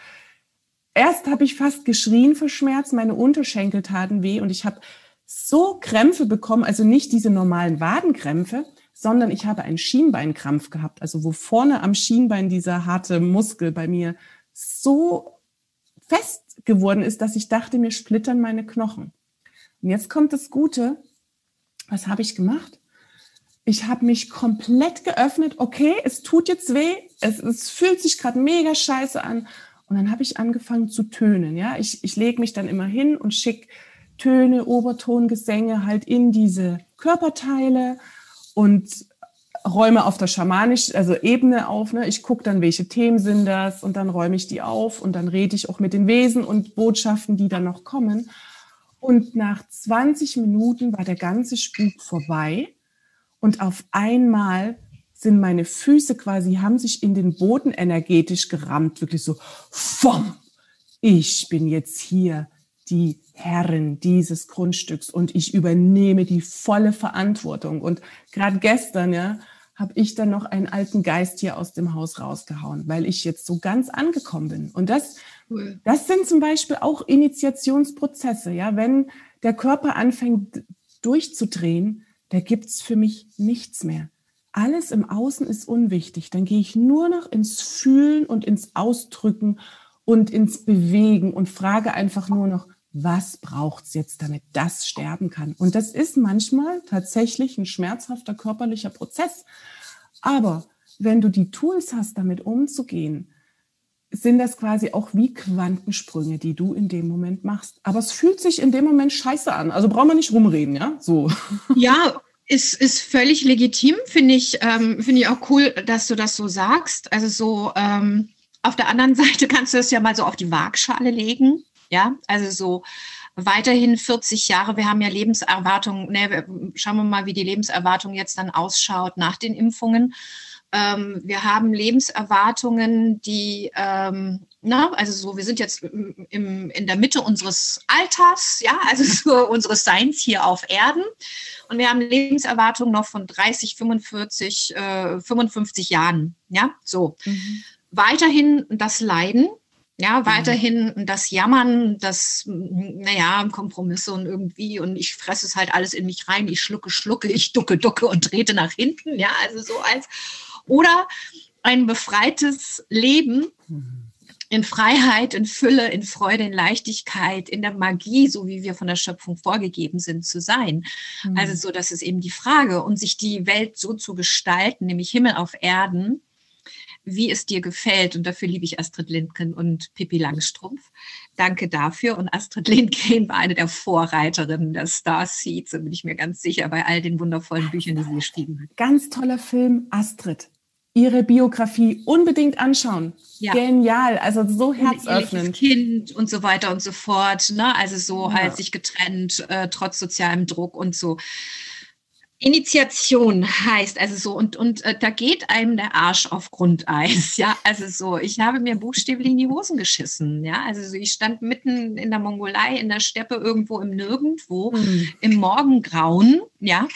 erst habe ich fast geschrien vor Schmerz, meine Unterschenkel taten weh und ich habe so Krämpfe bekommen, also nicht diese normalen Wadenkrämpfe, sondern ich habe einen Schienbeinkrampf gehabt, also wo vorne am Schienbein dieser harte Muskel bei mir so fest geworden ist, dass ich dachte, mir splittern meine Knochen. Und jetzt kommt das Gute. Was habe ich gemacht? Ich habe mich komplett geöffnet. Okay, es tut jetzt weh. Es, es fühlt sich gerade mega scheiße an. Und dann habe ich angefangen zu tönen. Ja, ich, ich lege mich dann immer hin und schicke Töne, Obertongesänge halt in diese Körperteile und räume auf der schamanisch, also Ebene auf. Ne? Ich gucke dann, welche Themen sind das und dann räume ich die auf und dann rede ich auch mit den Wesen und Botschaften, die dann noch kommen. Und nach 20 Minuten war der ganze Spuk vorbei und auf einmal sind meine Füße quasi, haben sich in den Boden energetisch gerammt, wirklich so, vom, ich bin jetzt hier die Herrin dieses Grundstücks und ich übernehme die volle Verantwortung. Und gerade gestern, ja, habe ich dann noch einen alten Geist hier aus dem Haus rausgehauen, weil ich jetzt so ganz angekommen bin. Und das, cool. das sind zum Beispiel auch Initiationsprozesse. Ja, wenn der Körper anfängt durchzudrehen, da gibt's für mich nichts mehr. Alles im Außen ist unwichtig. Dann gehe ich nur noch ins Fühlen und ins Ausdrücken und ins Bewegen und frage einfach nur noch, was braucht's jetzt, damit das sterben kann? Und das ist manchmal tatsächlich ein schmerzhafter körperlicher Prozess. Aber wenn du die Tools hast, damit umzugehen, sind das quasi auch wie Quantensprünge, die du in dem Moment machst. Aber es fühlt sich in dem Moment scheiße an. Also brauchen wir nicht rumreden, ja? So. Ja, ist, ist völlig legitim, finde ich, ähm, finde ich auch cool, dass du das so sagst. Also so, ähm, auf der anderen Seite kannst du es ja mal so auf die Waagschale legen. Ja, also so weiterhin 40 Jahre. Wir haben ja Lebenserwartung. Ne, schauen wir mal, wie die Lebenserwartung jetzt dann ausschaut nach den Impfungen. Ähm, wir haben Lebenserwartungen, die, ähm, na, also so, wir sind jetzt im, in der Mitte unseres Alters, ja, also so unseres Seins hier auf Erden. Und wir haben Lebenserwartungen noch von 30, 45, äh, 55 Jahren, ja, so. Mhm. Weiterhin das Leiden, ja, mhm. weiterhin das Jammern, das, naja, Kompromisse und irgendwie und ich fresse es halt alles in mich rein, ich schlucke, schlucke, ich ducke, ducke und trete nach hinten, ja, also so als, oder ein befreites Leben in Freiheit, in Fülle, in Freude, in Leichtigkeit, in der Magie, so wie wir von der Schöpfung vorgegeben sind zu sein. Mhm. Also so, das ist eben die Frage und sich die Welt so zu gestalten, nämlich Himmel auf Erden, wie es dir gefällt. Und dafür liebe ich Astrid Lindgren und Pippi Langstrumpf. Danke dafür. Und Astrid Lindgren war eine der Vorreiterinnen der Star Seeds, da bin ich mir ganz sicher, bei all den wundervollen Büchern, die sie geschrieben hat. Ganz toller Film, Astrid. Ihre Biografie unbedingt anschauen. Ja. Genial, also so herzöffnend. Kind und so weiter und so fort. Ne? Also so ja. halt sich getrennt, äh, trotz sozialem Druck und so. Initiation heißt also so und und äh, da geht einem der Arsch auf Grundeis, ja, also so. Ich habe mir buchstäblich in die Hosen geschissen, ja, also so, ich stand mitten in der Mongolei in der Steppe irgendwo im Nirgendwo mhm. im Morgengrauen, ja,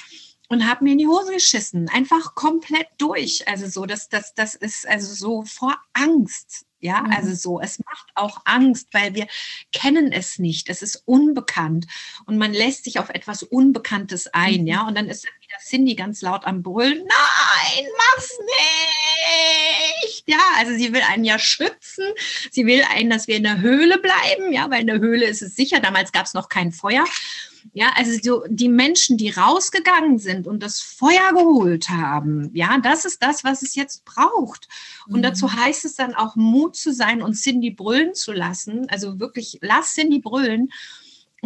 und habe mir in die Hose geschissen, einfach komplett durch, also so, das das das ist also so vor Angst, ja, mhm. also so, es macht auch Angst, weil wir kennen es nicht. Es ist unbekannt und man lässt sich auf etwas Unbekanntes ein, mhm. ja, und dann ist Cindy ganz laut am Brüllen, nein, mach's nicht. Ja, also sie will einen ja schützen. Sie will einen, dass wir in der Höhle bleiben, ja, weil in der Höhle ist es sicher. Damals gab es noch kein Feuer. Ja, also so die Menschen, die rausgegangen sind und das Feuer geholt haben, ja, das ist das, was es jetzt braucht. Und mhm. dazu heißt es dann auch Mut zu sein und Cindy brüllen zu lassen. Also wirklich, lass Cindy brüllen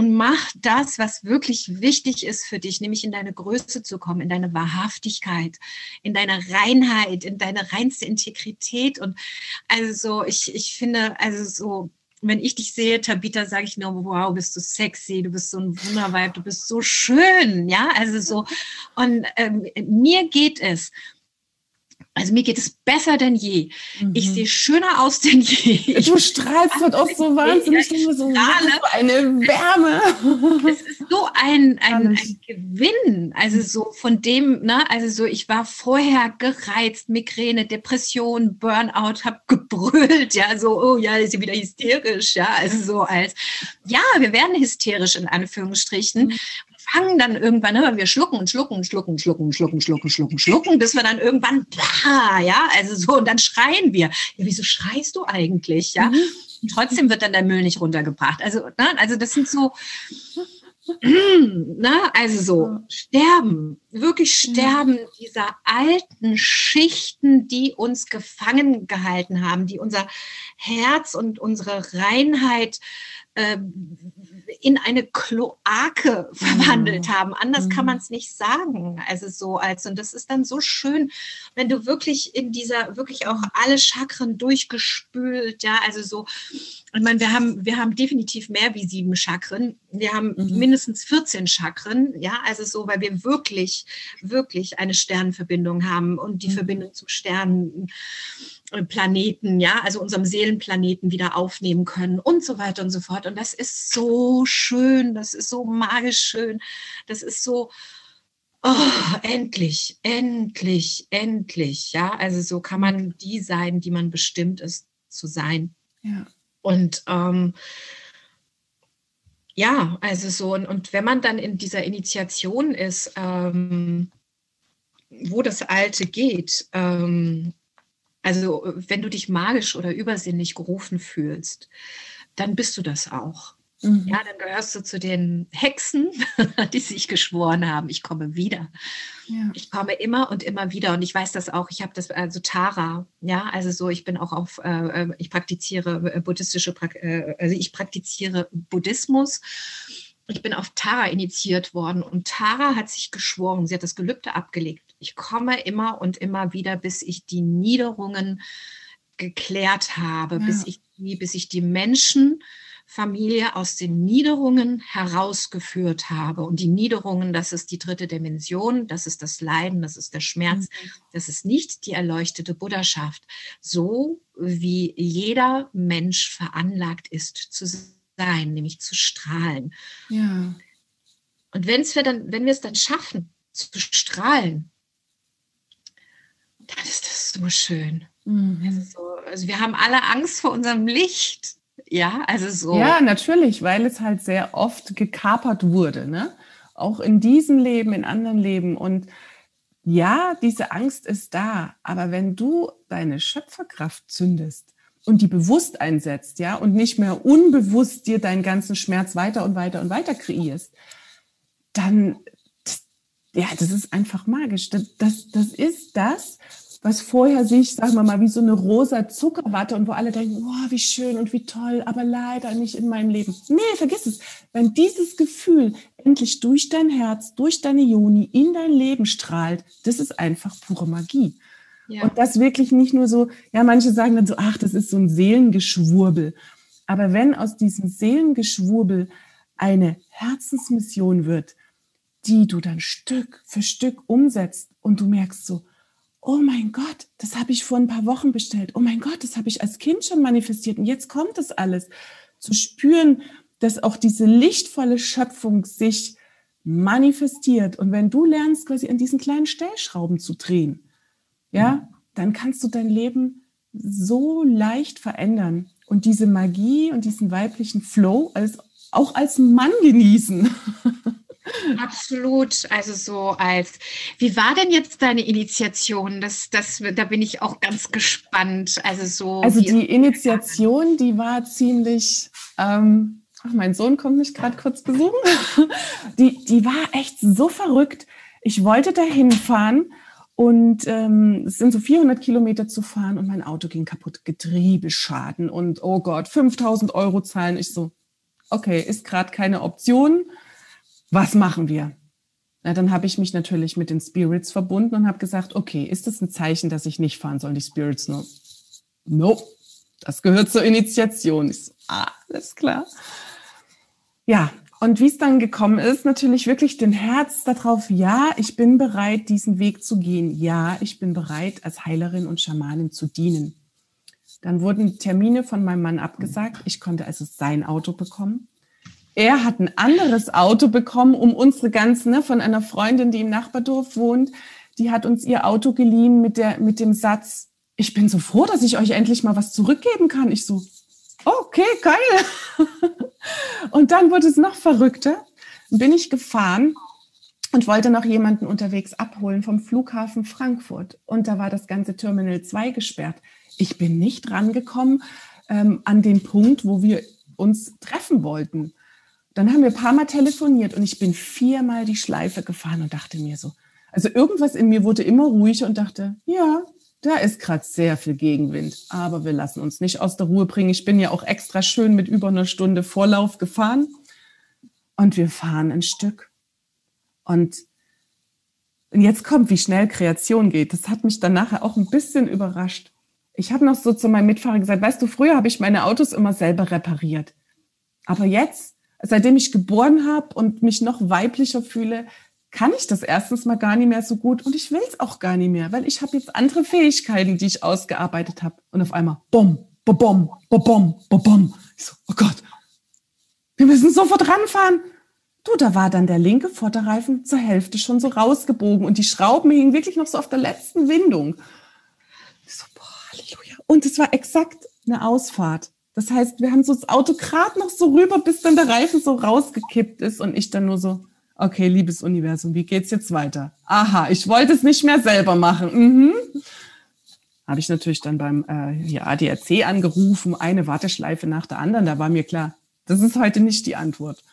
und mach das, was wirklich wichtig ist für dich, nämlich in deine Größe zu kommen, in deine Wahrhaftigkeit, in deine Reinheit, in deine reinste Integrität. Und also ich, ich finde, also so, wenn ich dich sehe, Tabitha, sage ich nur, wow, bist du sexy, du bist so ein Wunderweib, du bist so schön, ja, also so. Und ähm, mir geht es, also mir geht es besser denn je. Mhm. Ich sehe schöner aus denn je. Du strahlst halt auch so wahnsinnig. Du so eine Wärme. Es ist so ein, ein, ein, Gewinn. Also so von dem, ne, also so, ich war vorher gereizt, Migräne, Depression, Burnout, habe gebrüllt, ja, so, oh ja, ist sie wieder hysterisch, ja, also so als, ja, wir werden hysterisch in Anführungsstrichen. Mhm fangen dann irgendwann, ne, wir schlucken und schlucken und schlucken, schlucken, schlucken, schlucken, schlucken, schlucken, bis wir dann irgendwann, bah, ja, also so, und dann schreien wir. Ja, wieso schreist du eigentlich, ja? Mhm. Und trotzdem wird dann der Müll nicht runtergebracht. Also, ne, also das sind so, ne, also so, sterben, wirklich sterben dieser alten Schichten, die uns gefangen gehalten haben, die unser Herz und unsere Reinheit äh, in eine Kloake verwandelt mhm. haben. Anders kann mhm. man es nicht sagen. Also so als, und das ist dann so schön, wenn du wirklich in dieser, wirklich auch alle Chakren durchgespült, ja, also so, ich meine, wir haben, wir haben definitiv mehr wie sieben Chakren. Wir haben mhm. mindestens 14 Chakren, ja, also so, weil wir wirklich wirklich, eine Sternenverbindung haben und die mhm. Verbindung zum Sternenplaneten, ja, also unserem Seelenplaneten wieder aufnehmen können und so weiter und so fort. Und das ist so schön, das ist so magisch schön, das ist so, Oh, endlich, endlich, endlich. Ja, also so kann man die sein, die man bestimmt ist zu sein. Ja. Und ähm, ja, also so, und, und wenn man dann in dieser Initiation ist, ähm, wo das Alte geht, ähm, also wenn du dich magisch oder übersinnlich gerufen fühlst, dann bist du das auch. Mhm. Ja, dann gehörst du zu den Hexen, die sich geschworen haben, ich komme wieder. Ja. Ich komme immer und immer wieder und ich weiß das auch. Ich habe das, also Tara, ja, also so, ich bin auch auf, äh, äh ich praktiziere äh, buddhistische, äh, also ich praktiziere Buddhismus. Ich bin auf Tara initiiert worden und Tara hat sich geschworen, sie hat das Gelübde abgelegt. Ich komme immer und immer wieder, bis ich die Niederungen geklärt habe, ja. bis ich die, bis ich die Menschen Familie aus den Niederungen herausgeführt habe. Und die Niederungen, das ist die dritte Dimension, das ist das Leiden, das ist der Schmerz, mhm. das ist nicht die erleuchtete Buddhaschaft. So wie jeder Mensch veranlagt ist zu sein, nämlich zu strahlen. Ja. Und wenn's wir dann, wenn wir es dann schaffen, zu strahlen, dann ist das so schön. Mhm. Also, so, also wir haben alle Angst vor unserem Licht. Ja, also so. Ja, natürlich, weil es halt sehr oft gekapert wurde, ne? Auch in diesem Leben, in anderen Leben. Und ja, diese Angst ist da. Aber wenn du deine Schöpferkraft zündest und die bewusst einsetzt, ja, und nicht mehr unbewusst dir deinen ganzen Schmerz weiter und weiter und weiter kreierst, dann, ja, das ist einfach magisch. Das, das, das ist das, was vorher sich, sagen wir mal, wie so eine rosa Zuckerwatte und wo alle denken, oh, wie schön und wie toll, aber leider nicht in meinem Leben. Nee, vergiss es. Wenn dieses Gefühl endlich durch dein Herz, durch deine Juni in dein Leben strahlt, das ist einfach pure Magie. Ja. Und das wirklich nicht nur so, ja, manche sagen dann so, ach, das ist so ein Seelengeschwurbel. Aber wenn aus diesem Seelengeschwurbel eine Herzensmission wird, die du dann Stück für Stück umsetzt und du merkst so, oh mein Gott, das habe ich vor ein paar Wochen bestellt. Oh mein Gott, das habe ich als Kind schon manifestiert und jetzt kommt das alles. Zu spüren, dass auch diese lichtvolle Schöpfung sich manifestiert. Und wenn du lernst, quasi an diesen kleinen Stellschrauben zu drehen, ja, dann kannst du dein Leben so leicht verändern und diese Magie und diesen weiblichen Flow als, auch als Mann genießen. Absolut. Also so als, wie war denn jetzt deine Initiation? Das, das, da bin ich auch ganz gespannt. Also so. Also die Initiation, die war ziemlich, ähm, ach, mein Sohn kommt mich gerade kurz besuchen. Die, die war echt so verrückt. Ich wollte da hinfahren und ähm, es sind so 400 Kilometer zu fahren und mein Auto ging kaputt, Getriebeschaden und oh Gott, 5000 Euro zahlen. Ich so, okay, ist gerade keine Option was machen wir? Na, dann habe ich mich natürlich mit den Spirits verbunden und habe gesagt, okay, ist das ein Zeichen, dass ich nicht fahren soll? Die Spirits nur, no, das gehört zur Initiation. Ich so, alles klar. Ja, und wie es dann gekommen ist, natürlich wirklich den Herz darauf, ja, ich bin bereit, diesen Weg zu gehen. Ja, ich bin bereit, als Heilerin und Schamanin zu dienen. Dann wurden Termine von meinem Mann abgesagt. Ich konnte also sein Auto bekommen er hat ein anderes Auto bekommen, um unsere ganzen, ne, von einer Freundin, die im Nachbardorf wohnt, die hat uns ihr Auto geliehen mit, der, mit dem Satz, ich bin so froh, dass ich euch endlich mal was zurückgeben kann. Ich so, okay, geil. und dann wurde es noch verrückter. Bin ich gefahren und wollte noch jemanden unterwegs abholen vom Flughafen Frankfurt. Und da war das ganze Terminal 2 gesperrt. Ich bin nicht rangekommen ähm, an den Punkt, wo wir uns treffen wollten. Dann haben wir ein paar Mal telefoniert und ich bin viermal die Schleife gefahren und dachte mir so, also irgendwas in mir wurde immer ruhiger und dachte, ja, da ist gerade sehr viel Gegenwind, aber wir lassen uns nicht aus der Ruhe bringen. Ich bin ja auch extra schön mit über einer Stunde Vorlauf gefahren und wir fahren ein Stück. Und, und jetzt kommt, wie schnell Kreation geht. Das hat mich dann nachher auch ein bisschen überrascht. Ich habe noch so zu meinem Mitfahrer gesagt, weißt du, früher habe ich meine Autos immer selber repariert. Aber jetzt seitdem ich geboren habe und mich noch weiblicher fühle, kann ich das erstens mal gar nicht mehr so gut und ich will es auch gar nicht mehr, weil ich habe jetzt andere Fähigkeiten, die ich ausgearbeitet habe. Und auf einmal, bom, bom, bom, bom, bom. Ich so, oh Gott, wir müssen sofort ranfahren. Du, da war dann der linke Vorderreifen zur Hälfte schon so rausgebogen und die Schrauben hingen wirklich noch so auf der letzten Windung. Ich so, boah, Halleluja. Und es war exakt eine Ausfahrt. Das heißt, wir haben so das Auto gerade noch so rüber, bis dann der Reifen so rausgekippt ist und ich dann nur so, okay, liebes Universum, wie geht's jetzt weiter? Aha, ich wollte es nicht mehr selber machen. Mhm. Habe ich natürlich dann beim äh, hier ADAC angerufen, eine Warteschleife nach der anderen. Da war mir klar, das ist heute nicht die Antwort.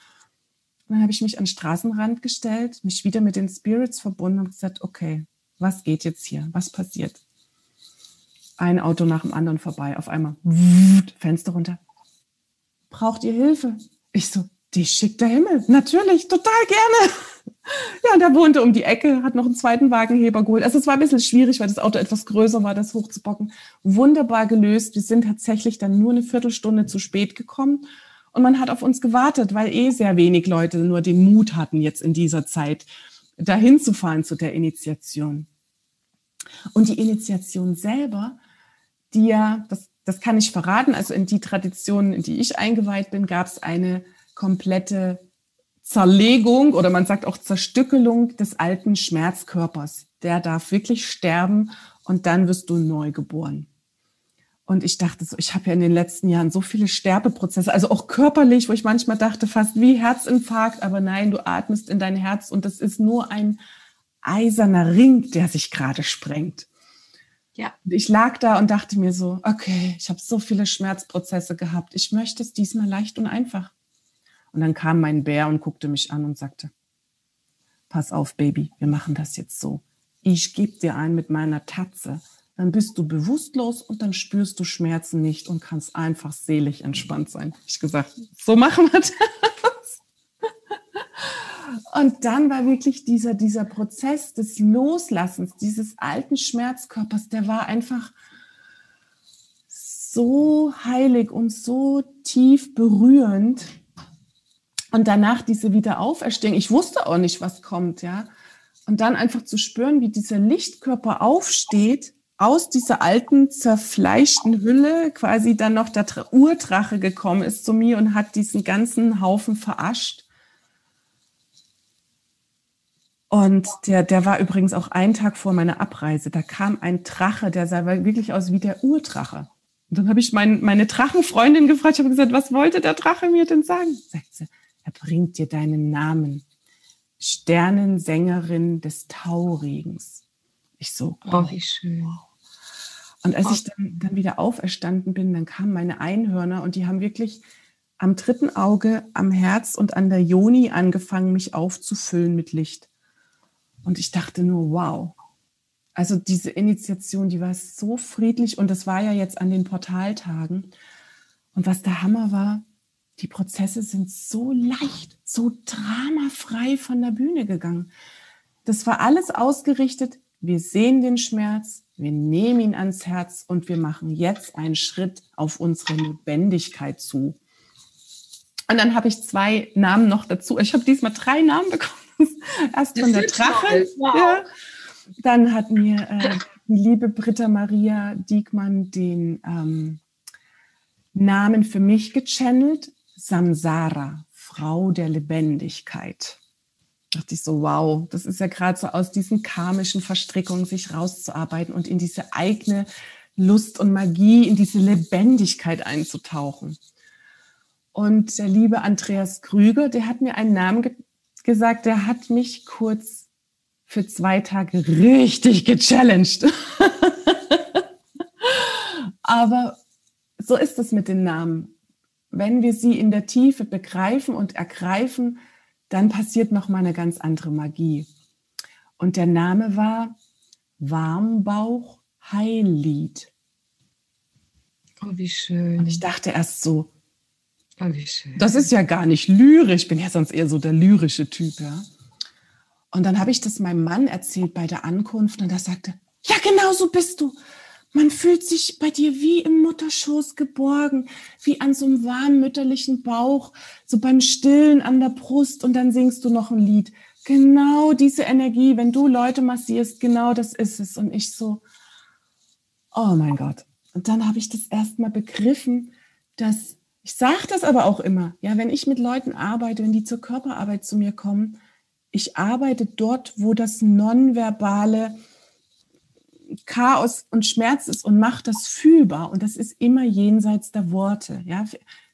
dann habe ich mich an den Straßenrand gestellt, mich wieder mit den Spirits verbunden und gesagt, okay, was geht jetzt hier? Was passiert? Ein Auto nach dem anderen vorbei, auf einmal Fenster runter. Braucht ihr Hilfe? Ich so, die schickt der Himmel. Natürlich, total gerne. Ja, und er wohnte um die Ecke, hat noch einen zweiten Wagenheber geholt. Also es war ein bisschen schwierig, weil das Auto etwas größer war, das hochzubocken. Wunderbar gelöst. Wir sind tatsächlich dann nur eine Viertelstunde zu spät gekommen. Und man hat auf uns gewartet, weil eh sehr wenig Leute nur den Mut hatten, jetzt in dieser Zeit dahin zu fahren zu der Initiation. Und die Initiation selber, ja, das, das kann ich verraten, also in die Tradition, in die ich eingeweiht bin, gab es eine komplette Zerlegung oder man sagt auch Zerstückelung des alten Schmerzkörpers. Der darf wirklich sterben und dann wirst du neu geboren. Und ich dachte so, ich habe ja in den letzten Jahren so viele Sterbeprozesse, also auch körperlich, wo ich manchmal dachte, fast wie Herzinfarkt, aber nein, du atmest in dein Herz und das ist nur ein eiserner Ring, der sich gerade sprengt. Ja. Ich lag da und dachte mir so, okay, ich habe so viele Schmerzprozesse gehabt. Ich möchte es diesmal leicht und einfach. Und dann kam mein Bär und guckte mich an und sagte, pass auf, Baby, wir machen das jetzt so. Ich gebe dir ein mit meiner Tatze. Dann bist du bewusstlos und dann spürst du Schmerzen nicht und kannst einfach selig entspannt sein. Ich gesagt, so machen wir das. Und dann war wirklich dieser, dieser Prozess des Loslassens dieses alten Schmerzkörpers, der war einfach so heilig und so tief berührend, und danach diese Wiederauferstehung. Ich wusste auch nicht, was kommt, ja. Und dann einfach zu spüren, wie dieser Lichtkörper aufsteht, aus dieser alten, zerfleischten Hülle, quasi dann noch der Urdrache gekommen ist zu mir und hat diesen ganzen Haufen verascht. Und der, der war übrigens auch einen Tag vor meiner Abreise. Da kam ein Drache, der sah wirklich aus wie der Urdrache. Und dann habe ich mein, meine Drachenfreundin gefragt, ich habe gesagt, was wollte der Drache mir denn sagen? Sagt sie, er bringt dir deinen Namen. Sternensängerin des Tauregens. Ich so, oh, wie schön. Und als ich dann, dann wieder auferstanden bin, dann kamen meine Einhörner und die haben wirklich am dritten Auge, am Herz und an der Joni angefangen, mich aufzufüllen mit Licht. Und ich dachte nur, wow. Also diese Initiation, die war so friedlich und das war ja jetzt an den Portaltagen. Und was der Hammer war, die Prozesse sind so leicht, so dramafrei von der Bühne gegangen. Das war alles ausgerichtet. Wir sehen den Schmerz, wir nehmen ihn ans Herz und wir machen jetzt einen Schritt auf unsere Lebendigkeit zu. Und dann habe ich zwei Namen noch dazu. Ich habe diesmal drei Namen bekommen. Erst von der Drache. Wow. Ja. Dann hat mir äh, die liebe Britta Maria Diekmann den ähm, Namen für mich gechannelt. Samsara, Frau der Lebendigkeit. Da dachte ich so, wow, das ist ja gerade so aus diesen karmischen Verstrickungen sich rauszuarbeiten und in diese eigene Lust und Magie, in diese Lebendigkeit einzutauchen. Und der liebe Andreas Krüger, der hat mir einen Namen gesagt, der hat mich kurz für zwei Tage richtig gechallenged. Aber so ist es mit den Namen wenn wir sie in der Tiefe begreifen und ergreifen, dann passiert noch mal eine ganz andere Magie. Und der Name war Warmbauch Heillied. Oh, wie schön. Und ich dachte erst so, oh, wie schön. das ist ja gar nicht lyrisch. Ich bin ja sonst eher so der lyrische Typ, ja. Und dann habe ich das meinem Mann erzählt bei der Ankunft und er sagte, ja, genau so bist du. Man fühlt sich bei dir wie im Mutterschoß geborgen, wie an so einem warmen mütterlichen Bauch, so beim Stillen an der Brust und dann singst du noch ein Lied. genau diese Energie, wenn du Leute massierst, genau das ist es. Und ich so, oh mein Gott. Und dann habe ich das erstmal begriffen, dass ich sage das aber auch immer, ja, wenn ich mit Leuten arbeite, wenn die zur Körperarbeit zu mir kommen, ich arbeite dort, wo das nonverbale Chaos und Schmerz ist und mache das fühlbar. Und das ist immer jenseits der Worte. Ja,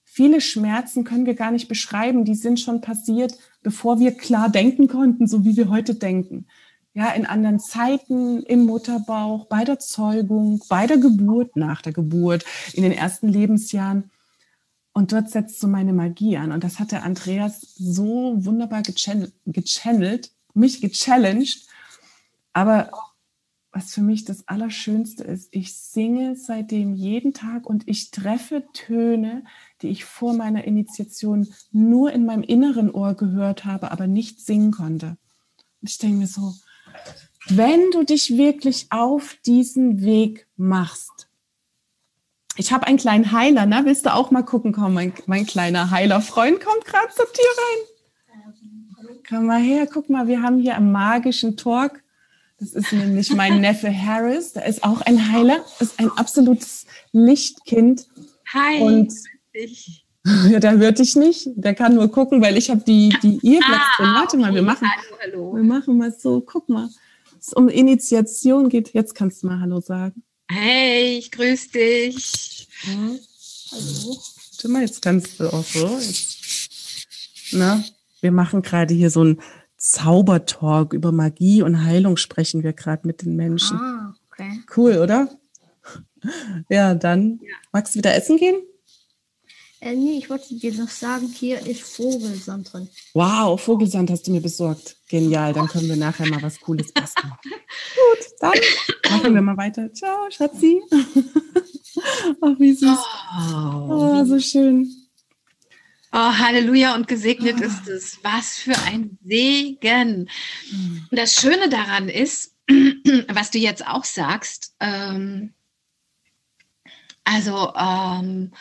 viele Schmerzen können wir gar nicht beschreiben. Die sind schon passiert, bevor wir klar denken konnten, so wie wir heute denken. Ja, in anderen Zeiten, im Mutterbauch, bei der Zeugung, bei der Geburt, nach der Geburt, in den ersten Lebensjahren. Und dort setzt so meine Magie an. Und das hat der Andreas so wunderbar gechannelt, mich gechallenged. Aber was für mich das Allerschönste ist, ich singe seitdem jeden Tag und ich treffe Töne, die ich vor meiner Initiation nur in meinem inneren Ohr gehört habe, aber nicht singen konnte. Und ich denke mir so, wenn du dich wirklich auf diesen Weg machst, ich habe einen kleinen Heiler, ne? Willst du auch mal gucken? Komm, mein, mein kleiner Heilerfreund kommt gerade zur Tür rein. Komm mal her, guck mal, wir haben hier einen magischen Talk. Das ist nämlich mein Neffe Harris. Der ist auch ein Heiler, ist ein absolutes Lichtkind. Hi. Und ja, der hört dich nicht. Der kann nur gucken, weil ich habe die, die Earplugs ah, drin. Warte okay. mal, wir machen, hallo, hallo. wir machen mal so. Guck mal, es um Initiation geht. Jetzt kannst du mal Hallo sagen. Hey, ich grüße dich. Ja. Hallo. Warte mal, jetzt kannst du auch so. Jetzt. Na, wir machen gerade hier so ein Zaubertalk über Magie und Heilung sprechen wir gerade mit den Menschen. Ah, okay. Cool, oder? Ja, dann ja. magst du wieder essen gehen? Äh, nee, ich wollte dir noch sagen, hier ist Vogelsand drin. Wow, Vogelsand hast du mir besorgt. Genial, dann können wir nachher mal was Cooles basteln. Gut, dann machen wir mal weiter. Ciao, Schatzi. Ach, wie süß. Oh, oh so schön. Oh, Halleluja und gesegnet oh. ist es. Was für ein Segen. Und das Schöne daran ist, was du jetzt auch sagst, ähm, also ähm,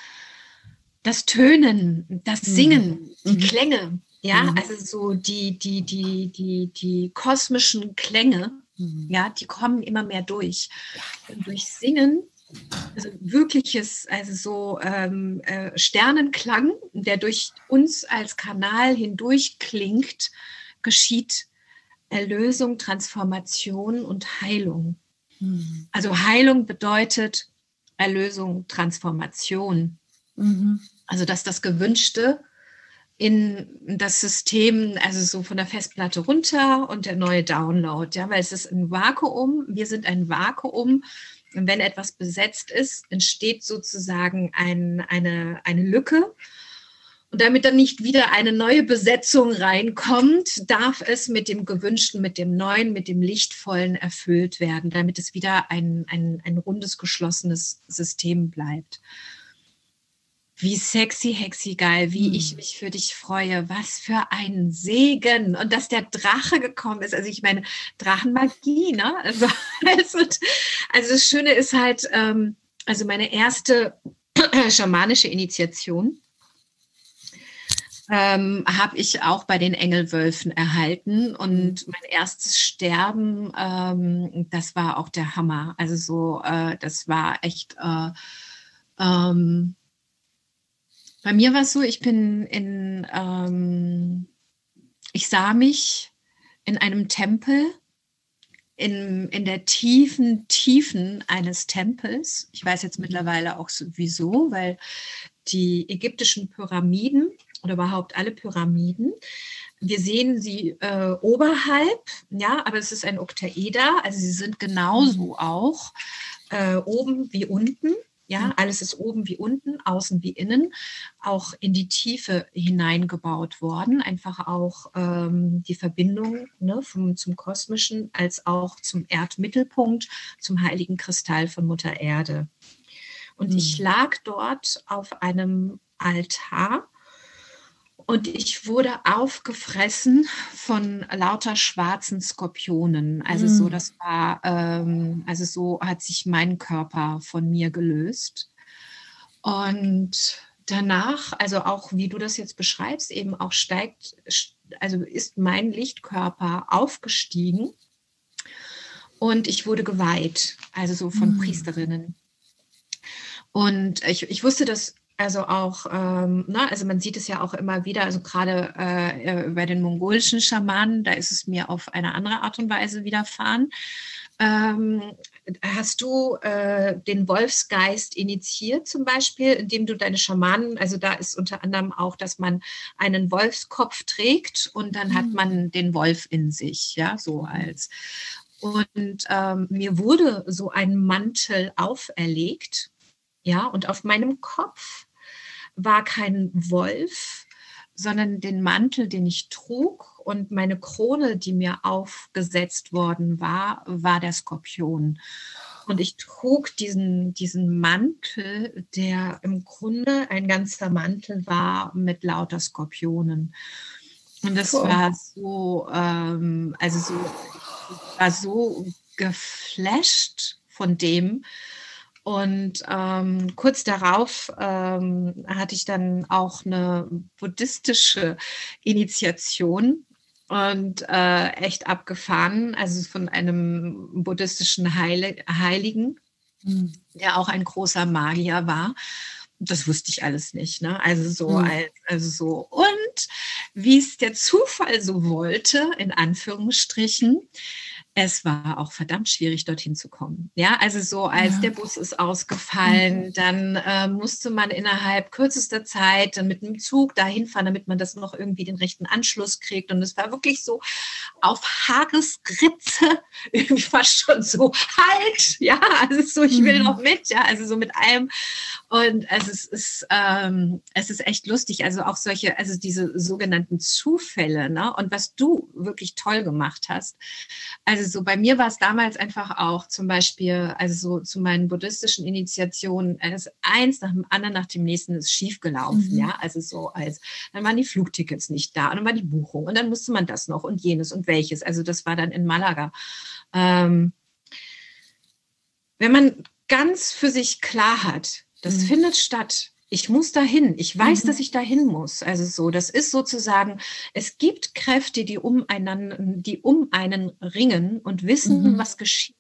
das Tönen, das mhm. Singen, mhm. die Klänge, ja, mhm. also so die, die, die, die, die kosmischen Klänge, mhm. ja, die kommen immer mehr durch. Und durch Singen, also wirkliches, also so ähm, äh, Sternenklang, der durch uns als Kanal hindurch klingt, geschieht Erlösung, Transformation und Heilung. Mhm. Also Heilung bedeutet Erlösung, Transformation. Mhm. Also dass das Gewünschte in das System, also so von der Festplatte runter und der neue Download, ja, weil es ist ein Vakuum, wir sind ein Vakuum. Und wenn etwas besetzt ist, entsteht sozusagen ein, eine, eine Lücke. Und damit dann nicht wieder eine neue Besetzung reinkommt, darf es mit dem Gewünschten, mit dem Neuen, mit dem Lichtvollen erfüllt werden, damit es wieder ein, ein, ein rundes, geschlossenes System bleibt wie sexy, hexy geil, wie ich mich für dich freue, was für ein Segen und dass der Drache gekommen ist. Also ich meine, Drachenmagie, ne? Also, also, also das Schöne ist halt, ähm, also meine erste schamanische Initiation ähm, habe ich auch bei den Engelwölfen erhalten und mhm. mein erstes Sterben, ähm, das war auch der Hammer. Also so, äh, das war echt äh, ähm, bei mir war es so, ich bin in, ähm, ich sah mich in einem Tempel, in, in der tiefen Tiefen eines Tempels. Ich weiß jetzt mittlerweile auch so, wieso, weil die ägyptischen Pyramiden oder überhaupt alle Pyramiden, wir sehen sie äh, oberhalb, ja, aber es ist ein Oktaeder, also sie sind genauso auch äh, oben wie unten. Ja, mhm. alles ist oben wie unten, außen wie innen, auch in die Tiefe hineingebaut worden. Einfach auch ähm, die Verbindung ne, vom, zum Kosmischen als auch zum Erdmittelpunkt, zum heiligen Kristall von Mutter Erde. Und mhm. ich lag dort auf einem Altar und ich wurde aufgefressen von lauter schwarzen Skorpionen. Also mhm. so, das war, ähm, also so hat sich mein Körper von mir gelöst. Und danach, also auch wie du das jetzt beschreibst, eben auch steigt, also ist mein Lichtkörper aufgestiegen und ich wurde geweiht, also so von mhm. Priesterinnen. Und ich, ich wusste das also auch, ähm, ne, also man sieht es ja auch immer wieder, also gerade äh, bei den mongolischen Schamanen, da ist es mir auf eine andere Art und Weise widerfahren. Ähm, hast du äh, den Wolfsgeist initiiert zum Beispiel, indem du deine Schamanen, also da ist unter anderem auch, dass man einen Wolfskopf trägt und dann mhm. hat man den Wolf in sich, ja, so als. Und ähm, mir wurde so ein Mantel auferlegt, ja, und auf meinem Kopf war kein Wolf, sondern den Mantel, den ich trug und meine Krone, die mir aufgesetzt worden war, war der Skorpion. Und ich trug diesen, diesen Mantel, der im Grunde ein ganzer Mantel war mit lauter Skorpionen. Und das cool. war so, ähm, also so, war so geflasht von dem, und ähm, kurz darauf ähm, hatte ich dann auch eine buddhistische Initiation und äh, echt abgefahren, also von einem buddhistischen Heil Heiligen, mhm. der auch ein großer Magier war. Das wusste ich alles nicht. Ne? Also so, als, also so. Und wie es der Zufall so wollte, in Anführungsstrichen, es war auch verdammt schwierig, dorthin zu kommen. Ja, also so, als ja. der Bus ist ausgefallen, mhm. dann äh, musste man innerhalb kürzester Zeit dann mit einem Zug dahin fahren, damit man das noch irgendwie den rechten Anschluss kriegt. Und es war wirklich so auf Haaresritze, irgendwie fast schon so halt, ja, also so, ich will mhm. noch mit, ja, also so mit allem. Und also es ist, ähm, es ist echt lustig, also auch solche, also diese sogenannten Zufälle, ne? Und was du wirklich toll gemacht hast, also so bei mir war es damals einfach auch zum Beispiel, also so zu meinen buddhistischen Initiationen, das eins nach dem anderen, nach dem nächsten ist schiefgelaufen, mhm. ja, also so als, dann waren die Flugtickets nicht da und dann war die Buchung und dann musste man das noch und jenes und welches, also das war dann in Malaga. Ähm, wenn man ganz für sich klar hat, das mhm. findet statt, ich muss dahin. Ich weiß, mhm. dass ich dahin muss. Also so, das ist sozusagen, es gibt Kräfte, die um einen, die um einen ringen und wissen, mhm. was geschieht.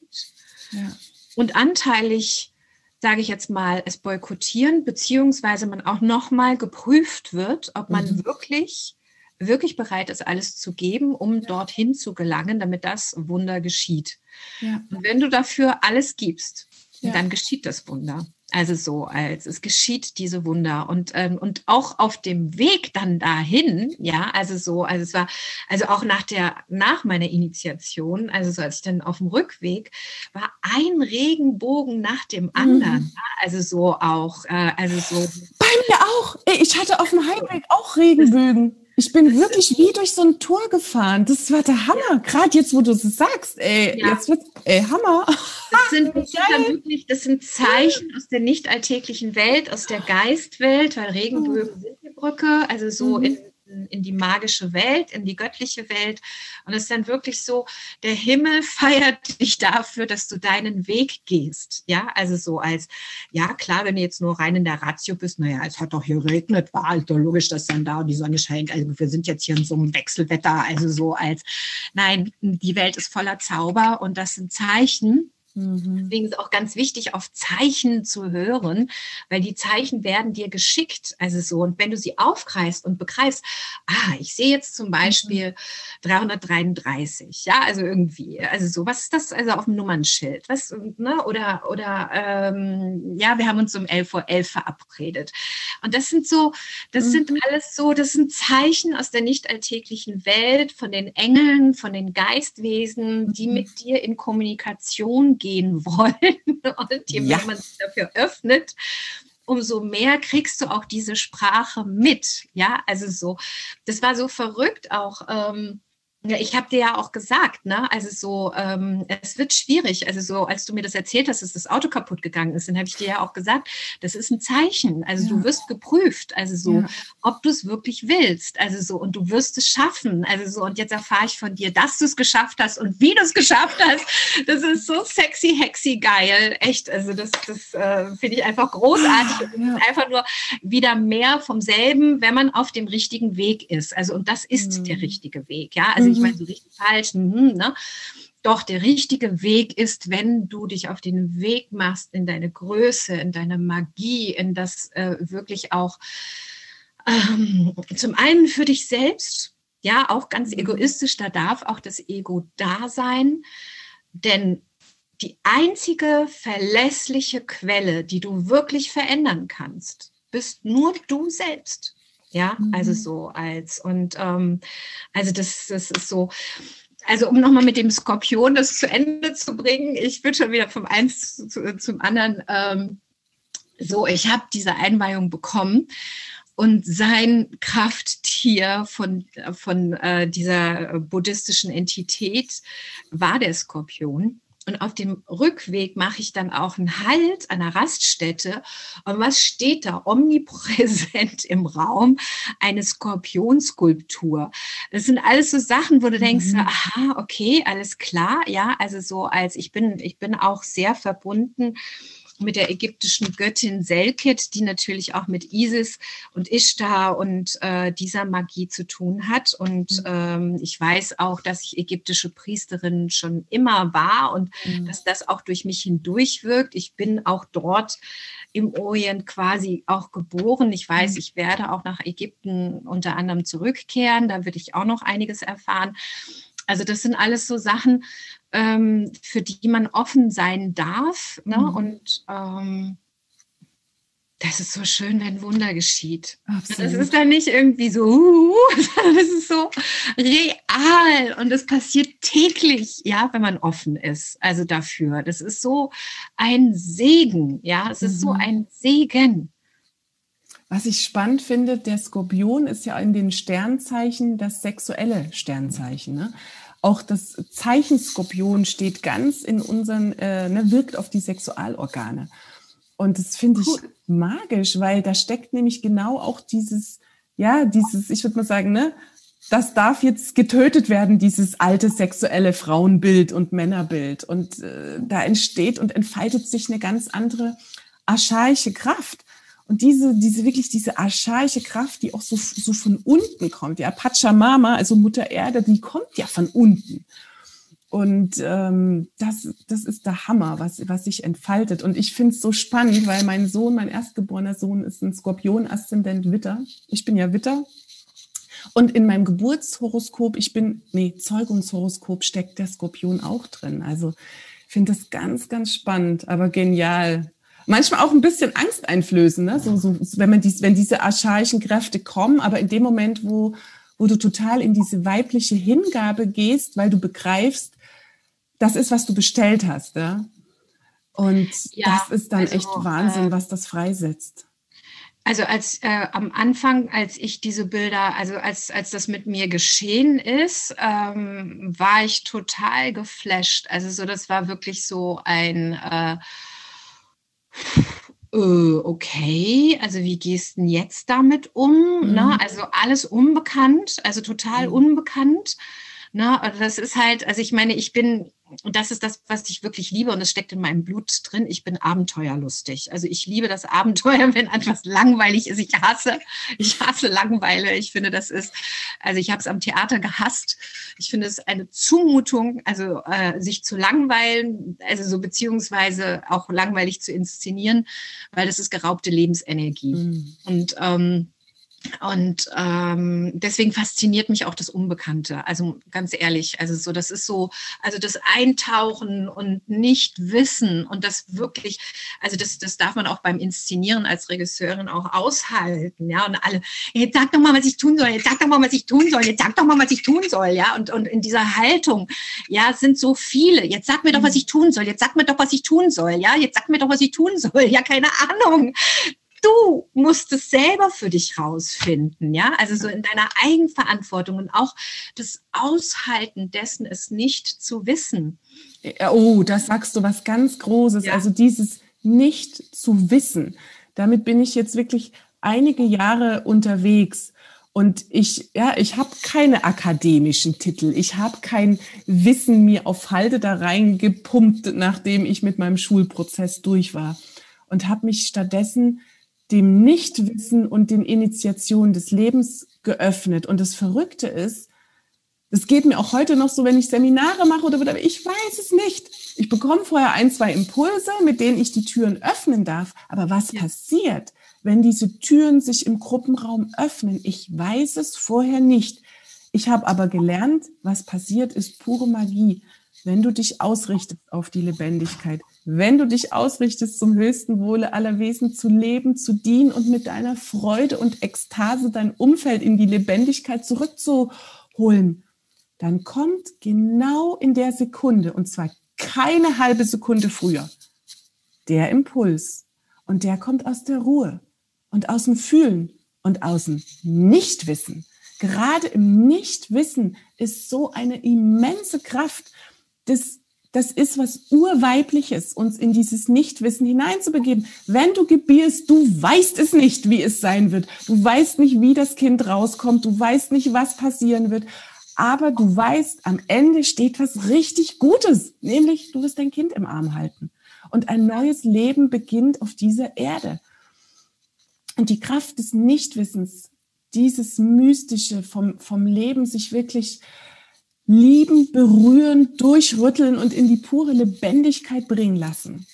Ja. Und anteilig, sage ich jetzt mal, es boykottieren, beziehungsweise man auch nochmal geprüft wird, ob man mhm. wirklich, wirklich bereit ist, alles zu geben, um ja. dorthin zu gelangen, damit das Wunder geschieht. Ja. Und wenn du dafür alles gibst, dann geschieht das Wunder. Also so als es geschieht diese Wunder und ähm, und auch auf dem Weg dann dahin, ja, also so, also es war also auch nach der nach meiner Initiation, also so als ich dann auf dem Rückweg war ein Regenbogen nach dem anderen, mhm. also so auch, äh, also so. Bei mir auch. Ich hatte auf dem Heimweg auch Regenbögen. Ich bin wirklich wie durch so ein Tor gefahren. Das war der Hammer. Ja. Gerade jetzt, wo du es sagst, ey, ja. jetzt wird, ey, Hammer. Das sind, das sind wirklich, das sind Zeichen aus der nicht alltäglichen Welt, aus der Geistwelt, weil Regenbögen sind die Brücke, also so mhm. in in die magische Welt, in die göttliche Welt. Und es ist dann wirklich so, der Himmel feiert dich dafür, dass du deinen Weg gehst. Ja, also so als, ja klar, wenn du jetzt nur rein in der Ratio bist, naja, es hat doch hier geregnet, war doch logisch, dass dann da die Sonne scheint. Also wir sind jetzt hier in so einem Wechselwetter, also so als, nein, die Welt ist voller Zauber und das sind Zeichen, Mhm. Deswegen ist es auch ganz wichtig, auf Zeichen zu hören, weil die Zeichen werden dir geschickt. Also so, und wenn du sie aufkreist und begreifst, ah, ich sehe jetzt zum Beispiel mhm. 333, ja, also irgendwie, also so, was ist das also auf dem Nummernschild? Was, ne, oder, oder, ähm, ja, wir haben uns um 11 Uhr 11 verabredet. Und das sind so, das mhm. sind alles so, das sind Zeichen aus der nicht alltäglichen Welt, von den Engeln, von den Geistwesen, die mhm. mit dir in Kommunikation gehen wollen. Und je mehr man sich dafür öffnet, umso mehr kriegst du auch diese Sprache mit. Ja, also so, das war so verrückt auch. Ähm, ich habe dir ja auch gesagt, ne, also so, ähm, es wird schwierig. Also so, als du mir das erzählt hast, dass das Auto kaputt gegangen ist, dann habe ich dir ja auch gesagt, das ist ein Zeichen. Also ja. du wirst geprüft, also so, ja. ob du es wirklich willst. Also so, und du wirst es schaffen. Also so, und jetzt erfahre ich von dir, dass du es geschafft hast und wie du es geschafft hast. Das ist so sexy, hexy geil. Echt. Also das, das äh, finde ich einfach großartig. Ja. einfach nur wieder mehr vom selben, wenn man auf dem richtigen Weg ist. Also, und das ist mhm. der richtige Weg. Ja, also ich meine, so richtig falsch, mhm, ne? Doch der richtige Weg ist, wenn du dich auf den Weg machst in deine Größe, in deine Magie, in das äh, wirklich auch ähm, zum einen für dich selbst, ja, auch ganz mhm. egoistisch, da darf auch das Ego da sein, denn die einzige verlässliche Quelle, die du wirklich verändern kannst, bist nur du selbst. Ja, also mhm. also so als und ähm, also das, das ist so. Also um nochmal mit dem Skorpion das zu Ende zu bringen, ich bin schon wieder vom eins zu, zum anderen. Ähm, so, ich habe diese Einweihung bekommen und sein Krafttier von, von äh, dieser buddhistischen Entität war der Skorpion. Und auf dem Rückweg mache ich dann auch einen Halt an der Raststätte. Und was steht da omnipräsent im Raum? Eine Skorpionskulptur. Das sind alles so Sachen, wo du denkst, mhm. aha, okay, alles klar. Ja, also so als ich bin, ich bin auch sehr verbunden mit der ägyptischen Göttin Selket, die natürlich auch mit Isis und Ishtar und äh, dieser Magie zu tun hat. Und mhm. ähm, ich weiß auch, dass ich ägyptische Priesterin schon immer war und mhm. dass das auch durch mich hindurch wirkt. Ich bin auch dort im Orient quasi auch geboren. Ich weiß, mhm. ich werde auch nach Ägypten unter anderem zurückkehren. Da würde ich auch noch einiges erfahren. Also das sind alles so Sachen, ähm, für die man offen sein darf. Ne? Mhm. Und ähm, das ist so schön, wenn Wunder geschieht. Absolut. Das ist dann nicht irgendwie so, uh, das ist so real und es passiert täglich, ja, wenn man offen ist. Also dafür. Das ist so ein Segen, ja, es ist mhm. so ein Segen. Was ich spannend finde, der Skorpion ist ja in den Sternzeichen das sexuelle Sternzeichen. Ne? Auch das Zeichen Skorpion steht ganz in unseren, äh, ne, wirkt auf die Sexualorgane. Und das finde ich cool. magisch, weil da steckt nämlich genau auch dieses, ja, dieses, ich würde mal sagen, ne, das darf jetzt getötet werden, dieses alte sexuelle Frauenbild und Männerbild. Und äh, da entsteht und entfaltet sich eine ganz andere archaische Kraft. Und diese, diese wirklich diese archaische Kraft, die auch so, so von unten kommt, ja, Pachamama, also Mutter Erde, die kommt ja von unten. Und ähm, das, das ist der Hammer, was, was sich entfaltet. Und ich finde es so spannend, weil mein Sohn, mein erstgeborener Sohn, ist ein Skorpion-Aszendent Witter. Ich bin ja Witter. Und in meinem Geburtshoroskop, ich bin, nee, Zeugungshoroskop steckt der Skorpion auch drin. Also ich finde das ganz, ganz spannend, aber genial manchmal auch ein bisschen Angst einflößen, ne? so, so, wenn, man dies, wenn diese archaischen Kräfte kommen, aber in dem Moment, wo, wo du total in diese weibliche Hingabe gehst, weil du begreifst, das ist, was du bestellt hast. Ja? Und ja, das ist dann also, echt Wahnsinn, äh, was das freisetzt. Also als äh, am Anfang, als ich diese Bilder, also als, als das mit mir geschehen ist, ähm, war ich total geflasht. Also so, das war wirklich so ein äh, okay, also wie gehst du denn jetzt damit um? Ne? Mhm. Ne? Also alles unbekannt, also total mhm. unbekannt. Ne? Das ist halt, also ich meine, ich bin und das ist das, was ich wirklich liebe und es steckt in meinem Blut drin. Ich bin abenteuerlustig. Also ich liebe das Abenteuer, wenn etwas langweilig ist. Ich hasse, ich hasse Langeweile. Ich finde, das ist, also ich habe es am Theater gehasst. Ich finde es eine Zumutung, also äh, sich zu langweilen, also so beziehungsweise auch langweilig zu inszenieren, weil das ist geraubte Lebensenergie. Mhm. Und ähm, und ähm, deswegen fasziniert mich auch das Unbekannte. Also ganz ehrlich, also so, das ist so, also das Eintauchen und nicht wissen und das wirklich, also das, das darf man auch beim Inszenieren als Regisseurin auch aushalten, ja. Und alle, jetzt sag doch mal, was ich tun soll, jetzt sag doch mal, was ich tun soll, jetzt sag doch mal, was ich tun soll, ja. Und, und in dieser Haltung, ja, es sind so viele. Jetzt sag mir doch, was ich tun soll, jetzt sag mir doch, was ich tun soll, ja, jetzt sag mir doch, was ich tun soll, ja, keine Ahnung du musst es selber für dich rausfinden, ja, also so in deiner Eigenverantwortung und auch das Aushalten dessen, es nicht zu wissen. Oh, das sagst du was ganz Großes. Ja. Also dieses nicht zu wissen. Damit bin ich jetzt wirklich einige Jahre unterwegs. Und ich, ja, ich habe keine akademischen Titel. Ich habe kein Wissen mir auf Halde da reingepumpt, nachdem ich mit meinem Schulprozess durch war. Und habe mich stattdessen dem Nichtwissen und den Initiationen des Lebens geöffnet. Und das Verrückte ist, es geht mir auch heute noch so, wenn ich Seminare mache oder whatever, ich weiß es nicht. Ich bekomme vorher ein, zwei Impulse, mit denen ich die Türen öffnen darf. Aber was ja. passiert, wenn diese Türen sich im Gruppenraum öffnen? Ich weiß es vorher nicht. Ich habe aber gelernt, was passiert, ist pure Magie. Wenn du dich ausrichtest auf die Lebendigkeit, wenn du dich ausrichtest zum höchsten Wohle aller Wesen zu leben, zu dienen und mit deiner Freude und Ekstase dein Umfeld in die Lebendigkeit zurückzuholen, dann kommt genau in der Sekunde, und zwar keine halbe Sekunde früher, der Impuls. Und der kommt aus der Ruhe und aus dem Fühlen und aus dem Nichtwissen. Gerade im Nichtwissen ist so eine immense Kraft. Das, das ist was Urweibliches, uns in dieses Nichtwissen hineinzubegeben. Wenn du gebierst, du weißt es nicht, wie es sein wird. Du weißt nicht, wie das Kind rauskommt. Du weißt nicht, was passieren wird aber du weißt, am Ende steht was richtig Gutes, nämlich du wirst dein Kind im Arm halten. Und ein neues Leben beginnt auf dieser Erde. Und die Kraft des Nichtwissens, dieses Mystische vom, vom Leben, sich wirklich lieben, berühren, durchrütteln und in die pure Lebendigkeit bringen lassen.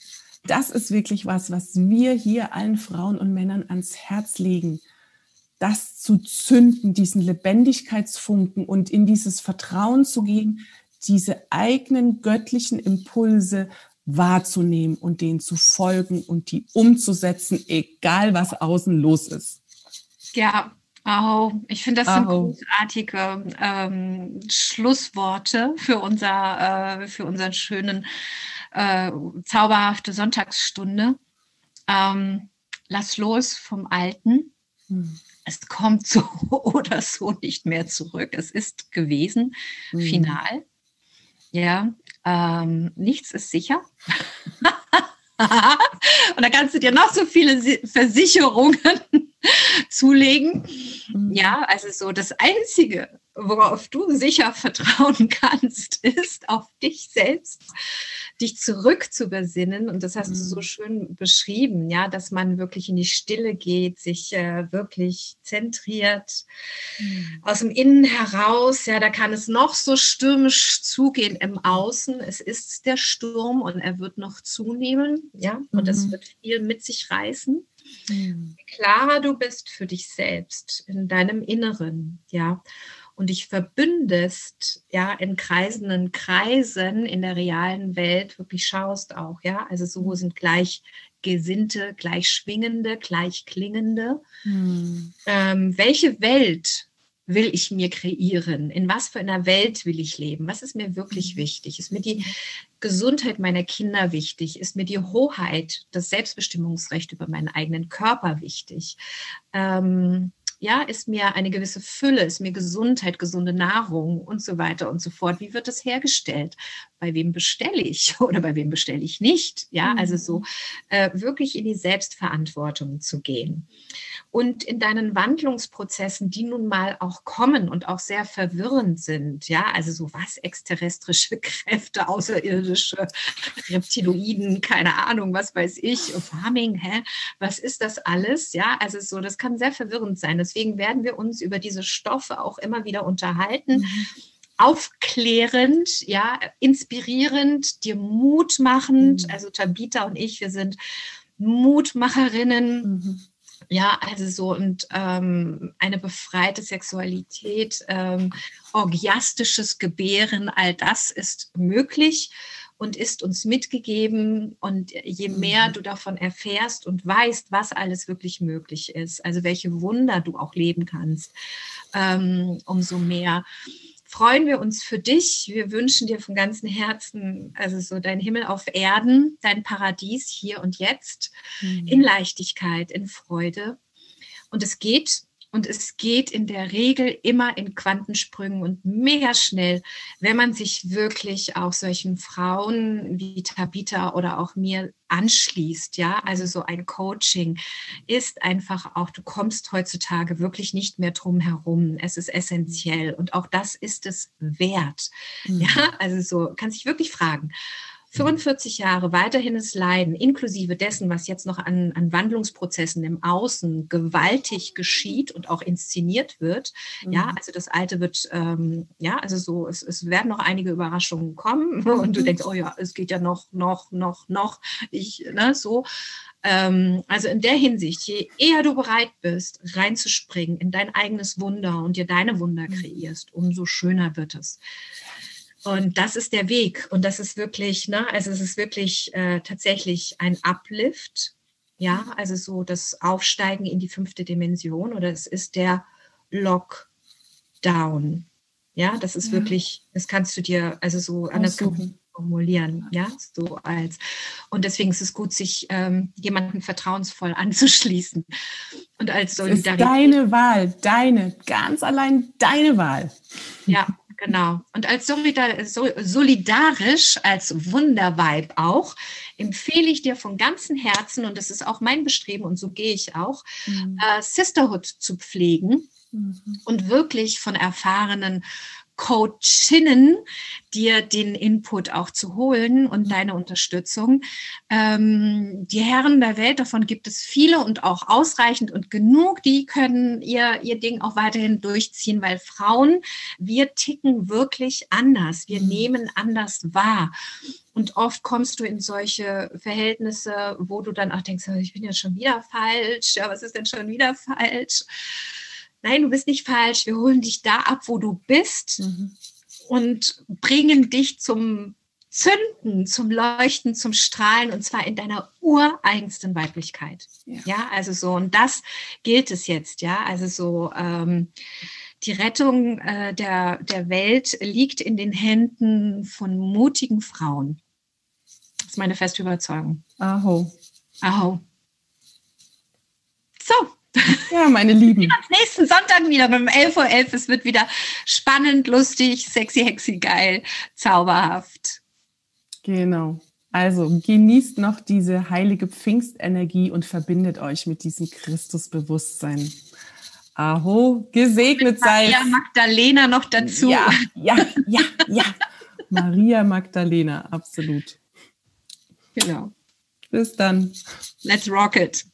Das ist wirklich was, was wir hier allen Frauen und Männern ans Herz legen das zu zünden, diesen Lebendigkeitsfunken und in dieses Vertrauen zu gehen, diese eigenen göttlichen Impulse wahrzunehmen und denen zu folgen und die umzusetzen, egal was außen los ist. Ja, Oh, ich finde, das sind oh. großartige ähm, Schlussworte für, unser, äh, für unseren schönen, äh, zauberhafte Sonntagsstunde. Ähm, lass los vom Alten. Hm es kommt so oder so nicht mehr zurück. Es ist gewesen, mhm. final. Ja, ähm, nichts ist sicher. Und da kannst du dir noch so viele Versicherungen zulegen. Mhm. Ja, also so das Einzige, worauf du sicher vertrauen kannst, ist auf dich selbst dich zurück zu besinnen. Und das hast du so mhm. schön beschrieben, ja, dass man wirklich in die Stille geht, sich äh, wirklich zentriert mhm. aus dem Innen heraus. Ja, da kann es noch so stürmisch zugehen im Außen. Es ist der Sturm und er wird noch zunehmen, ja, und mhm. das wird viel mit sich reißen. Mhm. klarer du bist für dich selbst in deinem Inneren, ja und dich verbündest, ja, in kreisenden Kreisen in der realen Welt wirklich schaust auch, ja, also so mhm. sind gleich Gesinnte, gleich Schwingende, gleich Klingende. Hm. Ähm, welche Welt will ich mir kreieren? In was für einer Welt will ich leben? Was ist mir wirklich mhm. wichtig? Ist mir die Gesundheit meiner Kinder wichtig? Ist mir die Hoheit, das Selbstbestimmungsrecht über meinen eigenen Körper wichtig? Ähm, ja, ist mir eine gewisse Fülle, ist mir Gesundheit, gesunde Nahrung und so weiter und so fort. Wie wird das hergestellt? Bei wem bestelle ich oder bei wem bestelle ich nicht? Ja, also so mhm. äh, wirklich in die Selbstverantwortung zu gehen und in deinen Wandlungsprozessen, die nun mal auch kommen und auch sehr verwirrend sind, ja, also so was exterrestrische Kräfte, außerirdische Reptiloiden, keine Ahnung, was weiß ich, Farming, hä, was ist das alles, ja, also so, das kann sehr verwirrend sein. Deswegen werden wir uns über diese Stoffe auch immer wieder unterhalten. Mhm aufklärend, ja, inspirierend, dir Mut machend. Mhm. Also Tabita und ich, wir sind Mutmacherinnen. Mhm ja, also so und ähm, eine befreite Sexualität, ähm, orgiastisches Gebären, all das ist möglich und ist uns mitgegeben. Und je mehr mhm. du davon erfährst und weißt, was alles wirklich möglich ist, also welche Wunder du auch leben kannst, ähm, umso mehr freuen wir uns für dich. Wir wünschen dir von ganzem Herzen, also so dein Himmel auf Erden, dein Paradies hier und jetzt, mhm. in Leichtigkeit, in Freude. Und es geht und es geht in der Regel immer in Quantensprüngen und mega schnell, wenn man sich wirklich auch solchen Frauen wie Tabitha oder auch mir anschließt. Ja, also so ein Coaching ist einfach auch, du kommst heutzutage wirklich nicht mehr drum herum. Es ist essentiell und auch das ist es wert. Mhm. Ja, also so kann sich wirklich fragen. 45 Jahre weiterhin Leiden, inklusive dessen, was jetzt noch an, an Wandlungsprozessen im Außen gewaltig geschieht und auch inszeniert wird. Mhm. Ja, also das Alte wird, ähm, ja, also so, es, es werden noch einige Überraschungen kommen und du denkst, oh ja, es geht ja noch, noch, noch, noch, ich, ne, so. Ähm, also in der Hinsicht, je eher du bereit bist, reinzuspringen in dein eigenes Wunder und dir deine Wunder mhm. kreierst, umso schöner wird es. Und das ist der Weg. Und das ist wirklich, ne, also es ist wirklich äh, tatsächlich ein Uplift. Ja, also so das Aufsteigen in die fünfte Dimension oder es ist der Lockdown. Ja, das ist ja. wirklich, das kannst du dir also so anders formulieren, ja, so als. Und deswegen ist es gut, sich ähm, jemanden vertrauensvoll anzuschließen und als Solidarität. Ist deine Wahl, deine, ganz allein deine Wahl. Ja, Genau. Und als solidarisch, als Wunderweib auch, empfehle ich dir von ganzem Herzen, und das ist auch mein Bestreben und so gehe ich auch, mhm. äh, Sisterhood zu pflegen mhm. und wirklich von erfahrenen Coachinnen, dir den Input auch zu holen und mhm. deine Unterstützung. Ähm, die Herren der Welt, davon gibt es viele und auch ausreichend und genug, die können ihr, ihr Ding auch weiterhin durchziehen, weil Frauen, wir ticken wirklich anders. Wir mhm. nehmen anders wahr. Und oft kommst du in solche Verhältnisse, wo du dann auch denkst, ich bin ja schon wieder falsch, ja, was ist denn schon wieder falsch? Nein, du bist nicht falsch, wir holen dich da ab, wo du bist mhm. und bringen dich zum Zünden, zum Leuchten, zum Strahlen und zwar in deiner ureigensten Weiblichkeit. Ja. ja, also so, und das gilt es jetzt, ja, also so, ähm, die Rettung äh, der, der Welt liegt in den Händen von mutigen Frauen. Das ist meine feste Überzeugung. Aho. Aho. So, ja, meine Lieben. Wir uns nächsten Sonntag wieder um 11.11 Uhr. .11. Es wird wieder spannend, lustig, sexy, hexy, geil, zauberhaft. Genau. Also genießt noch diese heilige Pfingstenergie und verbindet euch mit diesem Christusbewusstsein. Aho, gesegnet sei. Maria Magdalena noch dazu. Ja, ja, ja, ja. Maria Magdalena, absolut. Genau. Bis dann. Let's rock it.